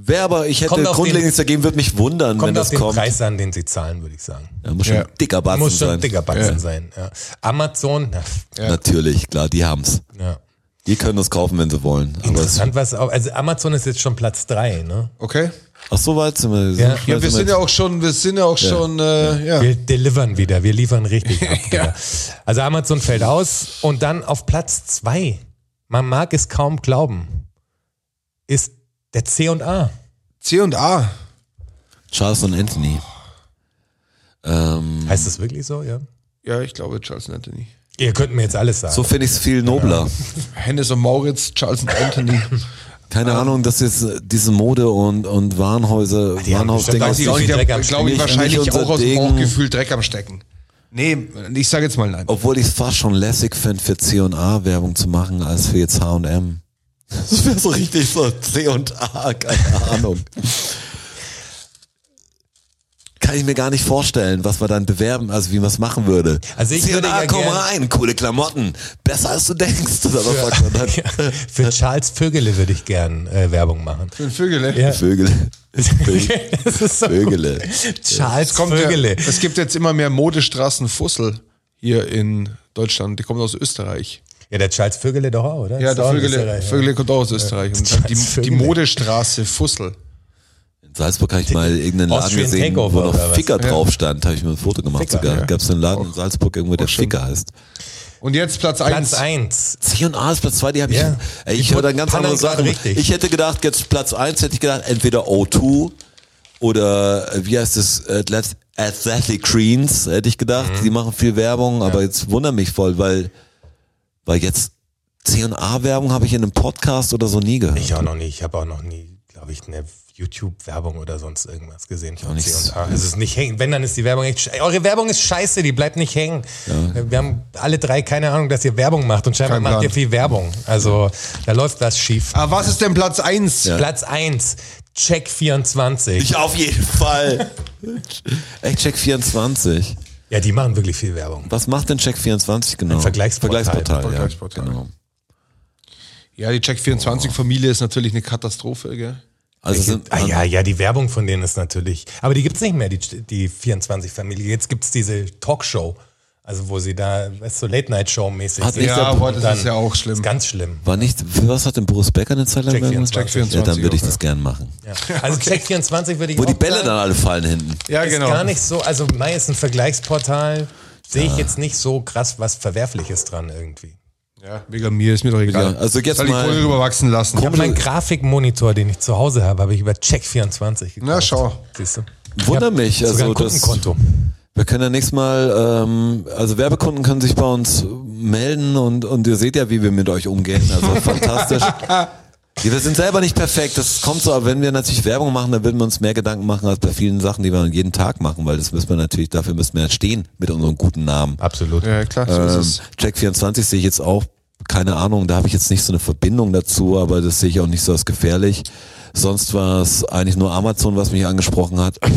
Wer aber ich hätte auf grundlegend nichts dagegen, würde mich wundern, wenn Kommt auf das den kommt. Preis an, den sie zahlen, würde ich sagen. Ja, muss schon Ja. ein dicker Batzen Muss schon sein. ein dicker Batzen sein. Ja. Amazon, na, Natürlich, klar, die haben's. ja. Die können das kaufen, wenn sie wollen. Aber es, Interessant, was auch, also Amazon ist jetzt schon Platz drei, ne? Okay. ach, so weit sind wir. Ja. Ja, wir sind ja auch schon, wir sind ja auch schon, äh, ja. Wir delivern wieder, wir liefern richtig ab. Digga. Also Amazon fällt aus und dann auf Platz zwei, man mag es kaum glauben, ist der C und A. C und A. Charles und Anthony. Ähm, Heißt das wirklich so, ja? Ja, ich glaube Charles und Anthony. Ihr könnt mir jetzt alles sagen. so finde ich es viel nobler. Hennes und Mauritz, Charles und Anthony. Keine Ahnung, dass jetzt äh, diese Mode und, und Warenhäuser, die haben Warenhausdinger. bestimmt Weiß ich am glaube ich, wahrscheinlich Nicht auch aus dem. Bauchgefühl Dreck am Stecken. Nee, ich sage jetzt mal nein. Obwohl ich es fast schon lässig fände, für C&A Werbung zu machen, als für jetzt H&M. Das wäre so richtig so C&A, keine Ahnung. Kann ich mir gar nicht vorstellen, was wir dann bewerben, also wie man es machen würde. Also ich würde C&A, ja komm rein, coole Klamotten. Besser als du denkst. Oder was sagt man dann? Ja, für Charles Vögele würde ich gern äh, Werbung machen. Für Vögele. Ja. Vögel. das ist so Vögele. Charles Kommt Vögele. Ja, es gibt jetzt immer mehr Modestraßen Fussel hier in Deutschland. Die kommen aus Österreich. Ja, der Charles Vögele doch auch, oder? Ja, der auch Vögele. Vögele kommt auch aus Österreich. Und die, die. Modestraße Fussel. In Salzburg habe ich mal irgendeinen Laden Austrian gesehen, Takeover wo noch was? Ficker drauf stand. Habe ich mir ein Foto gemacht Ficker, sogar. ja. Gab es einen Laden in Salzburg irgendwo, der Ficker heißt. Und jetzt Platz Platz 1. eins. C&A ist Platz 2, die habe ich, Ja. ey, ich höre dann ganz andere Sachen. richtig. Ich hätte gedacht, jetzt Platz 1 hätte ich gedacht, entweder O2 oder äh, wie heißt es, Athlet- Athletic Greens, hätte ich gedacht. Mhm. Die machen viel Werbung, aber jetzt wundert mich voll, weil, weil jetzt C&A Werbung habe ich in einem Podcast oder so nie gehört. Ich auch noch nie. Ich habe auch noch nie, glaube ich, eine YouTube-Werbung oder sonst irgendwas gesehen von nicht C&A. Es ist nicht hängen. Wenn, dann ist die Werbung echt Eure Werbung ist scheiße, die bleibt nicht hängen. Wir haben alle drei keine Ahnung, dass ihr Werbung macht und scheinbar Kein macht Plan. ihr viel Werbung. Also da läuft was schief. Ah, was ist denn Platz 1? Platz eins Check 24. Ich auf jeden Fall. Echt Check 24. Ja, die machen wirklich viel Werbung. Was macht denn Check 24 genau? Ein Vergleichsportal. Vergleichsportal, ja. Vergleichsportal. Genau. Ja, die Check24-Familie ist natürlich eine Katastrophe, gell? Also sind, Ah, ja, ja, die Werbung von denen ist natürlich. Aber die gibt's nicht mehr, die, die 24-Familie. Jetzt gibt's diese Talkshow. Also wo sie da, weißt du, so Late-Night-Show-mäßig Hat sind. nicht Ja, der- aber das Dann- ist ja auch schlimm. Ist ganz schlimm. war nicht, für was hat denn Boris Becker eine Zeit lang Check Werbung 24. Check 24 Ja, dann würde ich das gern machen. Ja. Also Check 24 würde ich Wo auch die Bälle sagen, dann alle fallen hinten. Ja, ist genau. gar nicht so, also Mai ist ein Vergleichsportal, sehe ich jetzt nicht so krass was Verwerfliches dran irgendwie. Ja, wegen mir, ist mir doch egal. Ja, also jetzt Soll ich mal- voll rüberwachsen lassen. Ich habe meinen Grafikmonitor, den ich zu Hause habe, habe ich über Check 24 gekauft. Na, schau. Siehst du? Wunder mich, Sogar also ein das, Kundenkonto. Wir können ja nächstes Mal, ähm, also Werbekunden können sich bei uns melden und, und ihr seht ja, wie wir mit euch umgehen. Also fantastisch. Ja, wir sind selber nicht perfekt, das kommt so, aber wenn wir natürlich Werbung machen, dann würden wir uns mehr Gedanken machen als bei vielen Sachen, die wir jeden Tag machen, weil das müssen wir natürlich, dafür müssen wir stehen mit unserem guten Namen. Absolut. Ja, klar, so ist Ähm, es. Check24 sehe ich jetzt auch, keine Ahnung, da habe ich jetzt nicht so eine Verbindung dazu, aber das sehe ich auch nicht so als gefährlich. Sonst war es eigentlich nur Amazon, was mich angesprochen hat.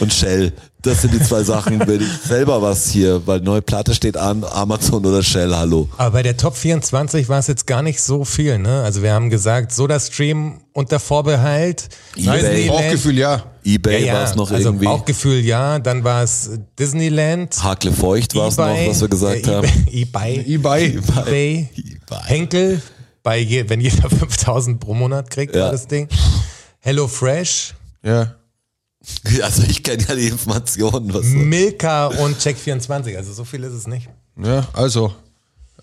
Und Shell. Das sind die zwei Sachen, wenn ich selber was hier, weil neue Platte steht an, Amazon oder Shell, hallo. Aber bei der Top 24 war es jetzt gar nicht so viel, ne? Also wir haben gesagt, Soda-Stream unter Vorbehalt. Disneyland- Bauchgefühl, ja. Ebay war es noch also irgendwie. Bauchgefühl ja, dann war es Disneyland. Hakle Feucht war es noch, eBay, was wir gesagt äh, haben. eBay, eBay. eBay, Henkel, bei je, wenn jeder 5000 pro Monat kriegt, Ja. das Ding. Hello Fresh, Ja. Also ich kenne ja die Informationen, was Milka und Check24. Also so viel ist es nicht. Ja, also.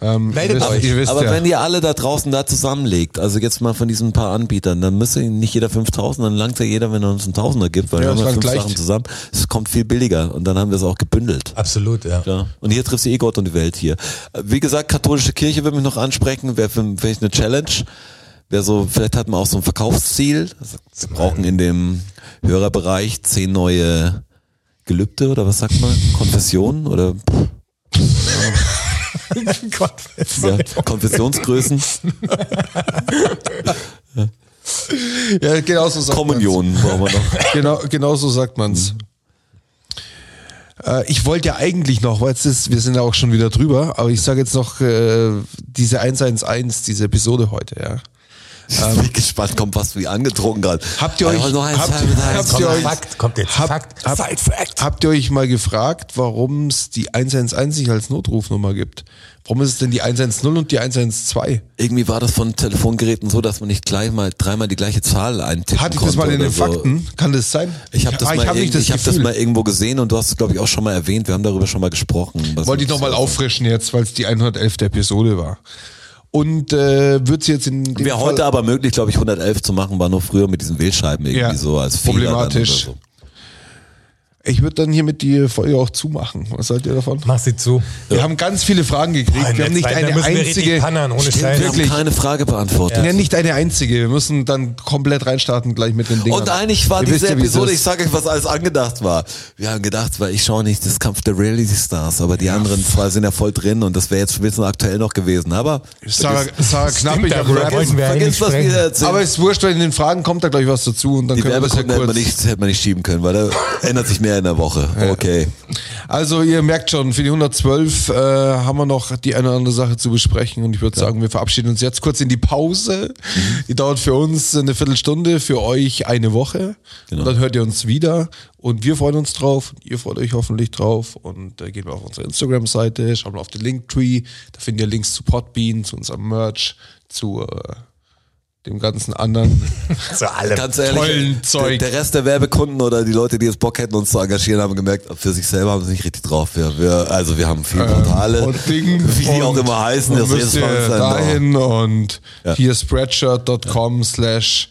Ähm, Meldet ihr wisst, euch. Ihr wisst Aber ja. wenn ihr alle da draußen da zusammenlegt, also jetzt mal von diesen paar Anbietern, dann müsste nicht jeder 5000, dann langt ja jeder, wenn er uns einen Tausender gibt, weil Ja, wir haben fünf. Sachen zusammen. Es kommt viel billiger und dann haben wir es auch gebündelt. Absolut, ja. Ja. Und hier triffst du eh Gott und die Welt hier. Wie gesagt, katholische Kirche würde mich noch ansprechen, wäre für- vielleicht eine Challenge. Wäre so, vielleicht hat man auch so ein Verkaufsziel. Also, wir brauchen in dem Hörerbereich zehn neue Gelübde oder was sagt man? Konfessionen oder ja, Konfessionsgrößen, ja, genau so sagt Kommunionen brauchen wir noch. man's. Genau, genau so sagt man's. Äh, ich wollte ja eigentlich noch, weil jetzt ist, wir sind ja auch schon wieder drüber, aber ich sage jetzt noch äh, diese 111, diese Episode heute, ja. Ich bin gespannt, kommt was wie angetrunken gerade. Habt ihr euch- Also habt- ihr euch- Fakt, kommt jetzt Hab- Fakt. hab- Side Fact. Habt ihr euch mal gefragt, warum es die 111 nicht als Notrufnummer gibt? Warum ist es denn die 110 und die 112? Irgendwie war das von Telefongeräten so, dass man nicht gleich mal dreimal die gleiche Zahl eintippen Hatte ich das mal in den so. Fakten? Kann das sein? Ich habe das, Ah, mal hab irgend- ich hab das mal irgendwo gesehen und du hast es, glaube ich, auch schon mal erwähnt. Wir haben darüber schon mal gesprochen. Wollte ich das nochmal auffrischen jetzt, weil es die 111. Episode war. Und äh, wird sie jetzt in dem Wäre heute aber möglich, glaube ich, 111 zu machen, war nur früher mit diesen Wählscheiben irgendwie Ja, so als Fehler problematisch. Dann oder Ich würde dann hiermit die Folge auch zumachen. Was haltet ihr davon? Mach sie zu. Wir haben ganz viele Fragen gekriegt. Boah, wir haben nicht Zeit, eine müssen wir einzige. pannern, ohne. Scheiß. Wir haben Wirklich. keine Frage beantwortet. Ja, nicht eine einzige. Wir müssen dann komplett reinstarten gleich mit den Dingen. Und eigentlich war Ihr diese ja, es Episode, ich sage euch, was alles angedacht war. Wir haben gedacht, weil ich schaue nicht das Kampf der Reality Stars, aber die anderen zwei sind ja voll drin und das wäre jetzt schon ein bisschen aktuell noch gewesen. Aber Sarah, Sarah Knapp, ich Stimmt, hab darüber Rap. wollten wir eigentlich vergiss, was wir erzählen. Aber ist wurscht, weil in den Fragen kommt da gleich was dazu und dann die können wir das ja Werbekunden hätte man, kurz. nicht, hätte man nicht schieben können, weil da ändert sich mehr in der Woche. Okay. Also ihr merkt schon, für die 112 äh, haben wir noch die eine oder andere Sache zu besprechen und ich würde sagen, wir verabschieden uns jetzt kurz in die Pause. Mhm. Die dauert für uns eine Viertelstunde, für euch eine Woche. Genau. Und dann hört ihr uns wieder und wir freuen uns drauf. Ihr freut euch hoffentlich drauf und äh, gehen wir auf unsere Instagram-Seite, schauen wir auf den Linktree, da findet ihr Links zu Podbean, zu unserem Merch, zu äh, dem ganzen anderen. Zu allem. Ganz ehrlich, Tollen der, Zeug. der Rest der Werbekunden oder die Leute, die jetzt Bock hätten, uns zu engagieren, haben gemerkt, für sich selber haben sie nicht richtig drauf. Wir, wir, also wir haben viel Portale, Ähm, und Ding wie die auch immer heißen. Das müsst ist ihr dahin und Ja. hier spreadshirt.com slash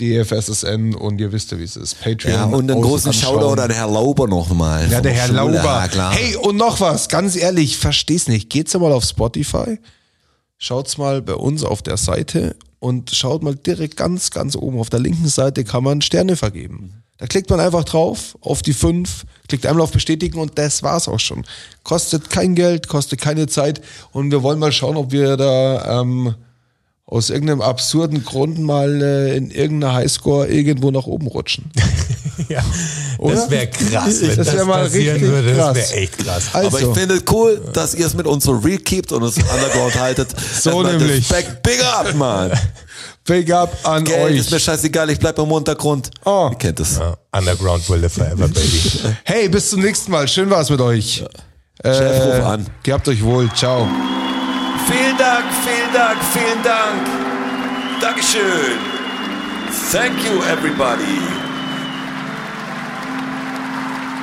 dfssn und ihr wisst ja, wie es ist. Patreon. Ja, und einen großen anschauen. Shoutout an Herr Lauber nochmal. Ja, der Herr Schule. Lauber. Ja, klar. Hey, und noch was, ganz ehrlich, versteh's nicht. Geht's mal auf Spotify, schaut's mal bei uns auf der Seite und schaut mal direkt ganz, ganz oben auf der linken Seite kann man Sterne vergeben. Da klickt man einfach drauf, auf die fünf, klickt einmal auf Bestätigen und das war's auch schon. Kostet kein Geld, kostet keine Zeit und wir wollen mal schauen, ob wir da ähm, aus irgendeinem absurden Grund mal äh, in irgendeiner Highscore irgendwo nach oben rutschen. Ja, das wäre krass, wenn Das das, wär mal passieren würde. krass. Das wäre echt krass. Also, Aber ich finde es cool, dass ihr es mit uns so real keept und uns underground haltet. So nämlich. Respekt, big up, man. Big up an Geld euch. ist mir scheißegal, ich bleib im Untergrund. Oh. Ihr kennt es. Ja, Underground will live forever, baby. Hey, bis zum nächsten Mal. Schön war's mit euch. Äh, Chef, ruf an. Gehabt euch wohl. Ciao. Vielen Dank, vielen Dank, vielen Dank. Dankeschön. Thank you, everybody.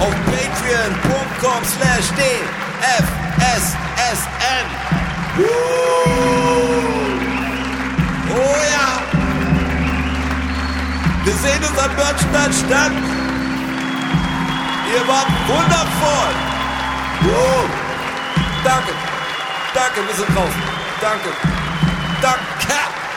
auf patreon.com slash dfssn. Uh, oh ja. Wir sehen uns am Börnstein statt. Ihr wart wundervoll. Uh, danke, danke, wir sind draußen. Danke. Cat.